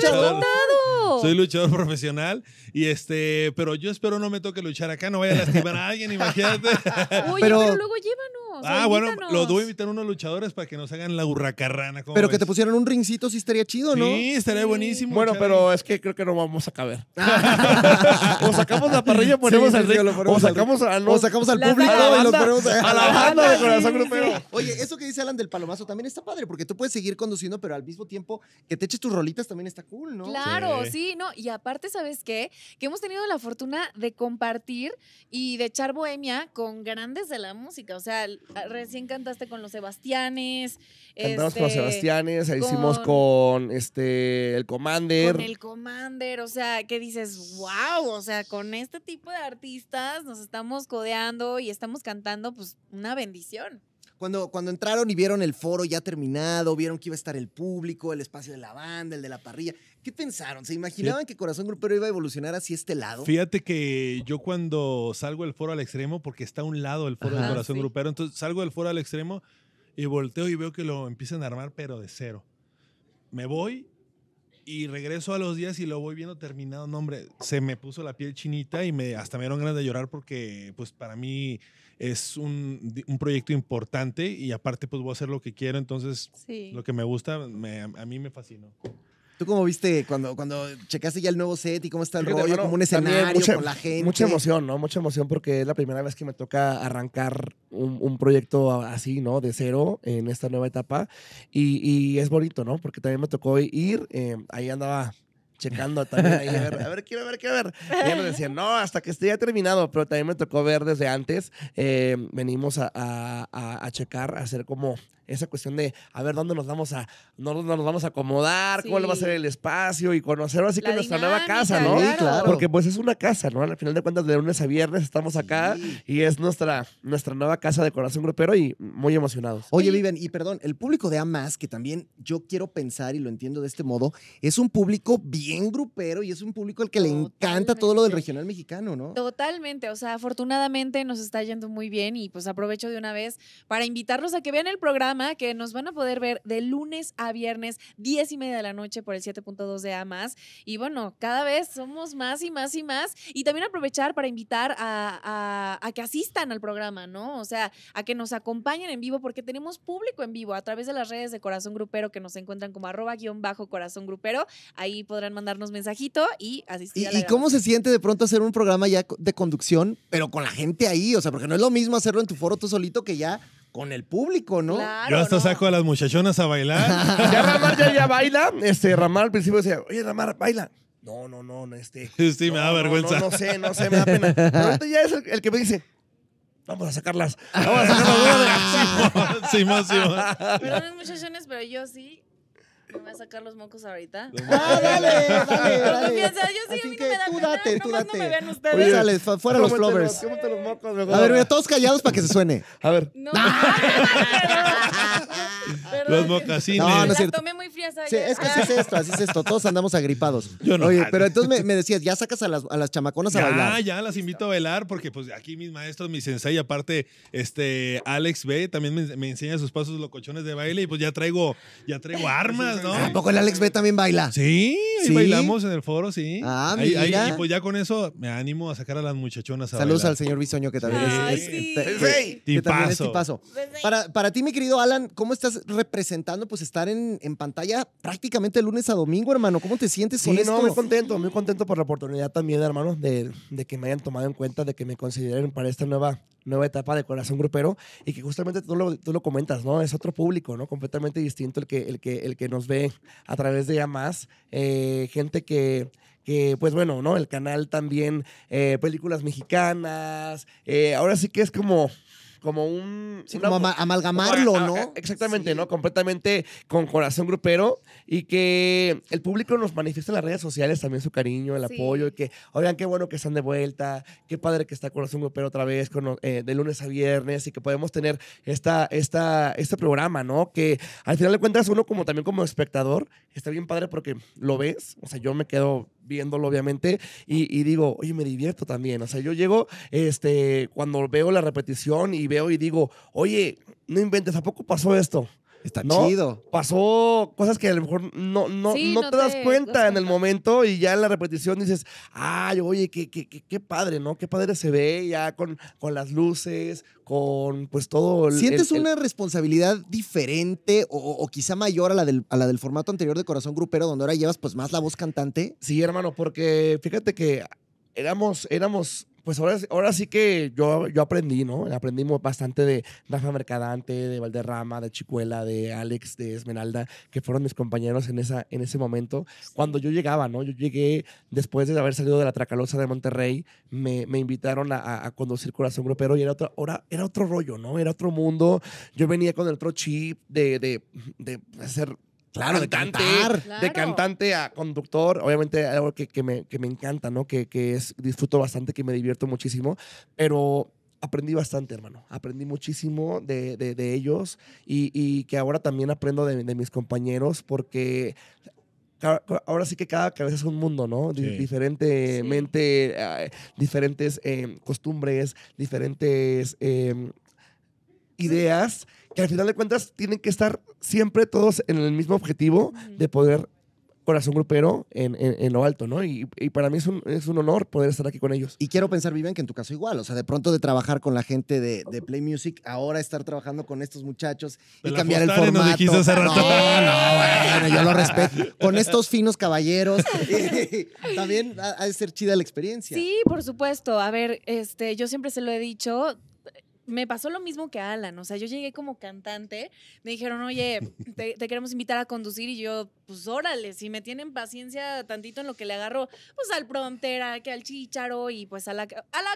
Soy luchador profesional y este, pero yo espero no me toque luchar acá, no vaya a lastimar a alguien, imagínate. Oye, Pero- pero, luego llévanos. Ah, bueno, los voy a invitar a unos luchadores para que nos hagan la burracarrana. ¿cómo Pero que te pusieran un rincito sí estaría chido, ¿no? Sí, estaría buenísimo. Bueno, pero es que creo que no vamos a caber. o sacamos la parrilla, ponemos Sí, al lo ponemos o al sacamos a O sacamos al público y los ponemos a la banda de corazón grupero. Oye, eso que dice Alan del palomazo también está padre, porque tú puedes seguir conduciendo, pero al mismo tiempo que te eches tus rolitas también está cool, ¿no? Claro, Sí. sí. no. Y aparte, ¿sabes qué? Que hemos tenido la fortuna de compartir y de echar bohemia con grandes de la música. O sea, recién cantaste con los Sebastianes. Cantamos con los este, Sebastianes, ahí con- hicimos con este el Commander. Con el Commander, o sea, que dices, wow, o sea, con este tipo de artistas nos estamos codeando y estamos cantando, pues, una bendición. Cuando, cuando entraron y vieron el foro ya terminado, vieron que iba a estar el público, el espacio de la banda, el de la parrilla, ¿qué pensaron? ¿Se imaginaban que Corazón Grupero iba a evolucionar hacia este lado? Fíjate que yo cuando salgo del foro al extremo, porque está a un lado el foro Ajá. del corazón Sí. grupero, entonces salgo del foro al extremo y volteo y veo que lo empiezan a armar, pero de cero. Me voy y regreso a los días y lo voy viendo terminado. No, hombre, se me puso la piel chinita y me, hasta me dieron ganas de llorar porque, pues, para mí es un, un proyecto importante y aparte, pues, voy a hacer lo que quiero. Entonces, Sí. lo que me gusta, me- a mí me fascinó. ¿Tú cómo viste cuando, cuando checaste ya el nuevo set y cómo está el Fíjate, rollo, hermano, como un escenario mucha- con la gente? Mucha emoción, ¿no? Mucha emoción porque es la primera vez que me toca arrancar un, un proyecto así, ¿no? De cero en esta nueva etapa. Y, y es bonito, ¿no? Porque también me tocó ir, eh, ahí andaba checando también ahí, a ver, a ver, quiero ver, quiero ver. Y ya me decían, no, hasta que esté ya terminado, pero también me tocó ver desde antes. eh, venimos a, a- a- a checar, a hacer como esa cuestión de a ver dónde nos vamos a, dónde nos vamos a acomodar, cómo le va a ser Sí. el espacio y conocer así que nuestra nueva casa, ¿no? Sí, claro. Porque pues es una casa, ¿no? Al final de cuentas, de lunes a viernes estamos acá Sí. y es nuestra, nuestra nueva casa de corazón grupero y muy emocionados. Oye. Vivian, y perdón, el público de AMAS, que también yo quiero pensar y lo entiendo de este modo, es un público bien grupero y es un público al que le encanta todo lo del regional mexicano, ¿no? Totalmente, o sea, afortunadamente nos está yendo muy bien y pues aprovecho de una vez para invitarlos a que vean el programa que nos van a poder ver de lunes a viernes, 10 y media de la noche por el 7.2 de A más. Y bueno, cada vez somos más y más y más. Y también aprovechar para invitar a, a- a que asistan al programa, ¿no? O sea, a que nos acompañen en vivo porque tenemos público en vivo a través de las redes de Corazón Grupero que nos encuentran como arroba guion bajo Corazón Grupero. Ahí podrán mandarnos mensajito y asistir ¿Y, a la y cómo se siente de pronto hacer un programa ya de conducción, pero con la gente ahí? O sea, porque no es lo mismo hacerlo en tu foro tú solito que ya con el público, ¿no? Claro, Yo hasta no. saco a las muchachonas a bailar. Ya Ramar ya, ya baila. Este, Ramar al principio decía, oye, Ramar, baila. No, no, no, no, este. Sí, me da no, vergüenza. No, no, sé, no sé, me da pena. Pero ahorita ya es el, el que me dice, vamos a sacarlas. Vamos a sacarlas. Simón, Simón. Perdón, muchachones, pero yo sí. Me voy a sacar los mocos ahorita. Ah, dale, dale, dale. confianza, yo sí, Así a mí que no me da tú pena, date, tú nomás date. no me vean Oye, ustedes. sale, fa- fuera los flowers. cómetelo los mocos, mejor. A ver, mira, todos callados para que se suene. A ver. No, Perdón. Los mocasines. No, no es tomé muy frías Sí, es que así es esto, así es esto. Todos andamos agripados. Yo no. Oye, pero entonces me, me decías, ya sacas a las, a las chamaconas a bailar. ya las invito a bailar porque pues aquí mis maestros, mi sensei, aparte, este Alex B también me, me enseña sus pasos locochones de baile y pues ya traigo, ya traigo armas, ¿no? ¿A poco el Alex B también baila? Sí, ahí ¿Sí? bailamos en el foro, sí. Ah, Ahí- ahí- mira. y pues ya con eso me animo a sacar a las muchachonas a Saludos bailar. al señor Bisoño, que también Ay, es, es- sí. que- también es Tipazo. tipazo. Para, para ti, mi querido Alan, ¿cómo estás representando pues estar en, en pantalla prácticamente de lunes a domingo, hermano? ¿Cómo te sientes Sí, con no, esto? muy contento, muy contento por la oportunidad también, hermano, de, de que me hayan tomado en cuenta, de que me consideren para esta nueva, nueva etapa de Corazón Grupero y que justamente tú lo, tú lo comentas, ¿no? Es otro público, ¿no? Completamente distinto el que, el que, el que nos ve a través de ya más. eh, gente que que pues bueno, ¿no? El canal también, eh, películas mexicanas, eh, ahora sí que es como, como un... Sí, una- como ama- amalgamarlo, ¿no? ah, Exactamente, Sí. ¿no? Completamente con corazón grupero y que el público nos manifiesta en las redes sociales también su cariño, el Sí. apoyo y que, oigan, qué bueno que están de vuelta, qué padre que está corazón grupero otra vez con, eh, de lunes a viernes y que podemos tener esta, esta, este programa, ¿no? Que al final de cuentas uno como también como espectador está bien padre porque lo ves, o sea, yo me quedo viéndolo obviamente y, digo, oye, me divierto también, o sea, yo llego este, cuando veo la repetición y veo y digo, oye, no inventes, ¿a poco pasó esto? Está ¿no? chido. Pasó cosas que a lo mejor no, no, Sí, no no te das cuenta en el momento y ya en la repetición dices, ay, oye, qué, qué, qué, qué padre, ¿no? Qué padre se ve ya con, con las luces, con pues todo el... ¿Sientes el- el- una responsabilidad diferente o, o quizá mayor a la, del, a la del formato anterior de Corazón Grupero, donde ahora llevas pues más la voz cantante? Sí, hermano, porque fíjate que éramos, éramos, pues ahora, ahora sí que yo, yo aprendí, ¿no? Aprendí mu- bastante de Rafa Mercadante, de Valderrama, de Chicuela, de Alex, de Esmeralda, que fueron mis compañeros en, esa, en ese momento. Cuando yo llegaba, ¿no? Yo llegué después de haber salido de la Tracalosa de Monterrey, me, me invitaron a, a- conducir Corazón Grupero y era otro, ahora, era otro rollo, ¿no? Era otro mundo. Yo venía con el otro chip de, de, de ser Claro, de cantante, cantar. de cantante a conductor, obviamente algo que, que me, que me encanta, ¿no? Que, que es, disfruto bastante, que me divierto muchísimo, pero aprendí bastante, hermano. Aprendí muchísimo de, de- de ellos y, y que ahora también aprendo de, de mis compañeros porque... Ahora sí que cada cabeza es un mundo, ¿no? Sí. Diferentemente, eh, diferentes eh, costumbres, diferentes eh, ideas que al final de cuentas tienen que estar siempre todos en el mismo objetivo de poder corazón grupero en, en- en lo alto, ¿no? Y, y para mí es un, es un honor poder estar aquí con ellos. Y quiero pensar, Vivian, que en tu caso igual. O sea, de pronto de trabajar con la gente de, de Play Music, ahora estar trabajando con estos muchachos y De cambiar el nos formato. dijiste hace No, rato. no, bueno, yo lo respeto. Con estos finos caballeros. también ha, ha de ser chida la experiencia. Sí, por supuesto. A ver, este, yo siempre se lo he dicho. Me pasó lo mismo que a Alan. O sea, yo llegué como cantante. Me dijeron, oye, te, te queremos invitar a conducir. Y yo, pues órale, si me tienen paciencia tantito en lo que le agarro, pues al prompter, a- que al chicharo y pues a la, a la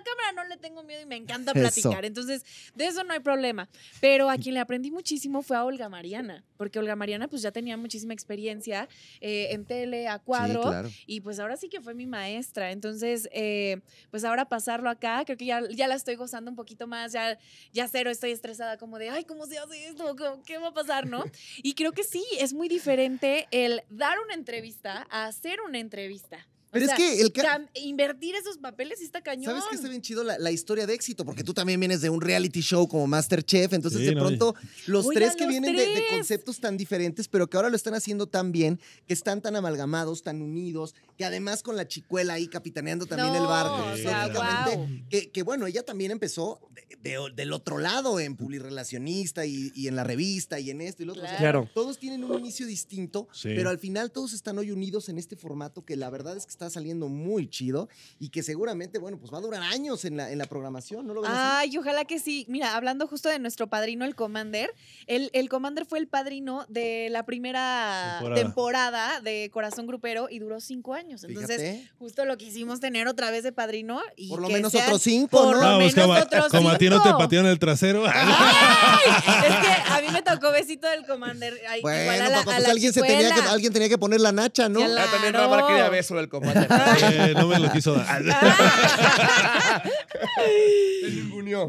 cámara no le tengo miedo y me encanta Eso. platicar. Entonces, de eso no hay problema. Pero a quien le aprendí muchísimo fue a Olga Mariana. Porque Olga Mariana, pues ya tenía muchísima experiencia eh, en tele, a cuadro. Sí, claro. Y pues ahora sí que fue mi maestra. Entonces, eh, pues ahora pasarlo acá, creo que ya, ya la estoy gozando un poquito más. Ya, ya cero estoy estresada como de, ay, ¿cómo se hace esto? ¿Cómo- ¿Qué va a pasar? ¿No? Y creo que sí, es muy diferente el dar una entrevista a hacer una entrevista. O Pero es que el ca- invertir esos papeles sí está cañón. ¿Sabes qué está bien chido? La, la historia de éxito, porque tú también vienes de un reality show como Masterchef, entonces Sí, de no, pronto los tres que los vienen de- conceptos tan diferentes, pero que ahora lo están haciendo tan bien, que están tan amalgamados, tan unidos, que además con la chicuela ahí capitaneando también el barco. o sea, guau. que, que bueno, ella también empezó de- de- del otro lado, en Pulirrelacionista y, y en la revista y en esto y lo otro. O sea, Claro. todos tienen un inicio distinto, Sí. pero al final todos están hoy unidos en este formato que la verdad es que está saliendo muy chido y que seguramente, bueno, pues va a durar años en la, en la programación, ¿no lo ven así? Ay, ojalá que sí. Mira, hablando justo de nuestro padrino, el Commander, el, el Commander fue el padrino de la primera Temporada. temporada. de Corazón Grupero y duró cinco años. Entonces, Fíjate. justo lo quisimos tener otra vez de padrino. Y Por lo que menos sean otros cinco, por ¿no? lo Vamos, menos como, otros como a ti no te cinco. patearon el trasero. ¡Ay! Es que a mí me tocó besito del Commander. Ay, igual Bueno, a la, papá, a pues la alguien, se tenía que, alguien tenía que poner la nacha, ¿no? La- Ah, también Claro. Ramar quería beso del comandante. Eh, no me lo quiso dar.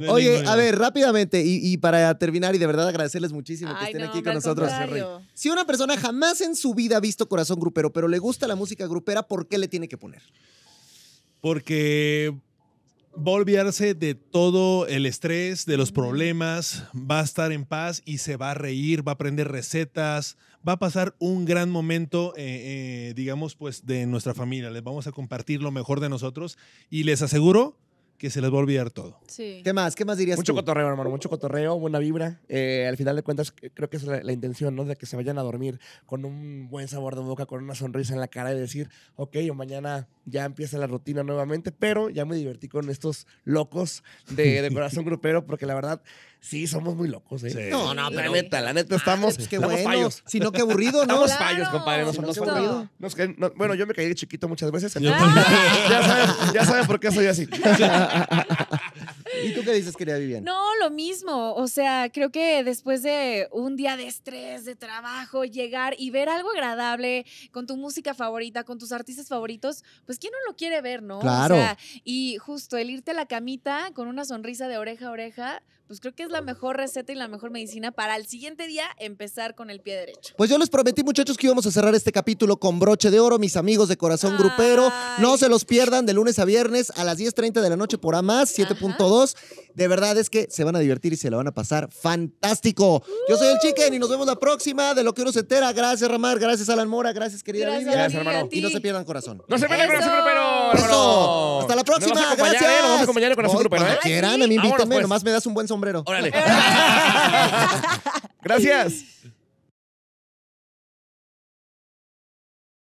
Oye, a ver, rápidamente, y, y para terminar, y de verdad agradecerles muchísimo que estén no, aquí con nosotros. contrario. Si una persona jamás en su vida ha visto Corazón Grupero, pero le gusta la música grupera, ¿por qué le tiene que poner? Porque va a olvidarse de todo el estrés, de los problemas, va a estar en paz y se va a reír, va a aprender recetas, va a pasar un gran momento, eh, eh, digamos, pues de nuestra familia. Les vamos a compartir lo mejor de nosotros y les aseguro que se les va a olvidar todo. Sí. ¿Qué más? ¿Qué más dirías Mucho tú? cotorreo, hermano, mucho cotorreo, buena vibra. Eh, al final de cuentas, creo que es la, la intención, ¿no? De que se vayan a dormir con un buen sabor de boca, con una sonrisa en la cara y decir, ok, mañana ya empieza la rutina nuevamente, pero ya me divertí con estos locos de, de corazón grupero, porque la verdad, sí, somos muy locos, ¿eh? Sí. No, no, La pero- neta, la neta, estamos, Pues qué estamos bueno. fallos. Si no, qué aburrido, ¿no? Estamos Claro, fallos, compadre. No si no, somos qué fallos. aburrido. No, es que no- bueno, yo me caí de chiquito muchas veces. Entonces- ya, saben, ya saben por qué soy así. ¿Y tú qué dices, querida Vivian? No, lo mismo. O sea, creo que después de un día de estrés, de trabajo, llegar y ver algo agradable con tu música favorita, con tus artistas favoritos, pues ¿quién no lo quiere ver, no? Claro. O sea, y justo el irte a la camita con una sonrisa de oreja a oreja, pues creo que es la mejor receta y la mejor medicina para el siguiente día empezar con el pie derecho. Pues yo les prometí, muchachos, que íbamos a cerrar este capítulo con broche de oro, mis amigos de Corazón Grupero. No se los pierdan de lunes a viernes a las 10.30 de la noche por A más, 7.2. De verdad es que se van a divertir y se la van a pasar fantástico. Yo soy el Chicken y nos vemos la próxima de lo que uno se entera. Gracias, Ramar. Gracias, Alan Mora. Gracias, querida Gracias, Vivian. Gracias, hermano. Y no se pierdan Corazón. No se Eso. ese grupero, Eso. Hasta la próxima. Nos vas a Gracias. ¿eh? Nos vas a acompañar con grupero, cuando ¿eh? quieran, a mí Vámonos, invítame. pues. Nomás me das un buen sombrero. Órale. Gracias.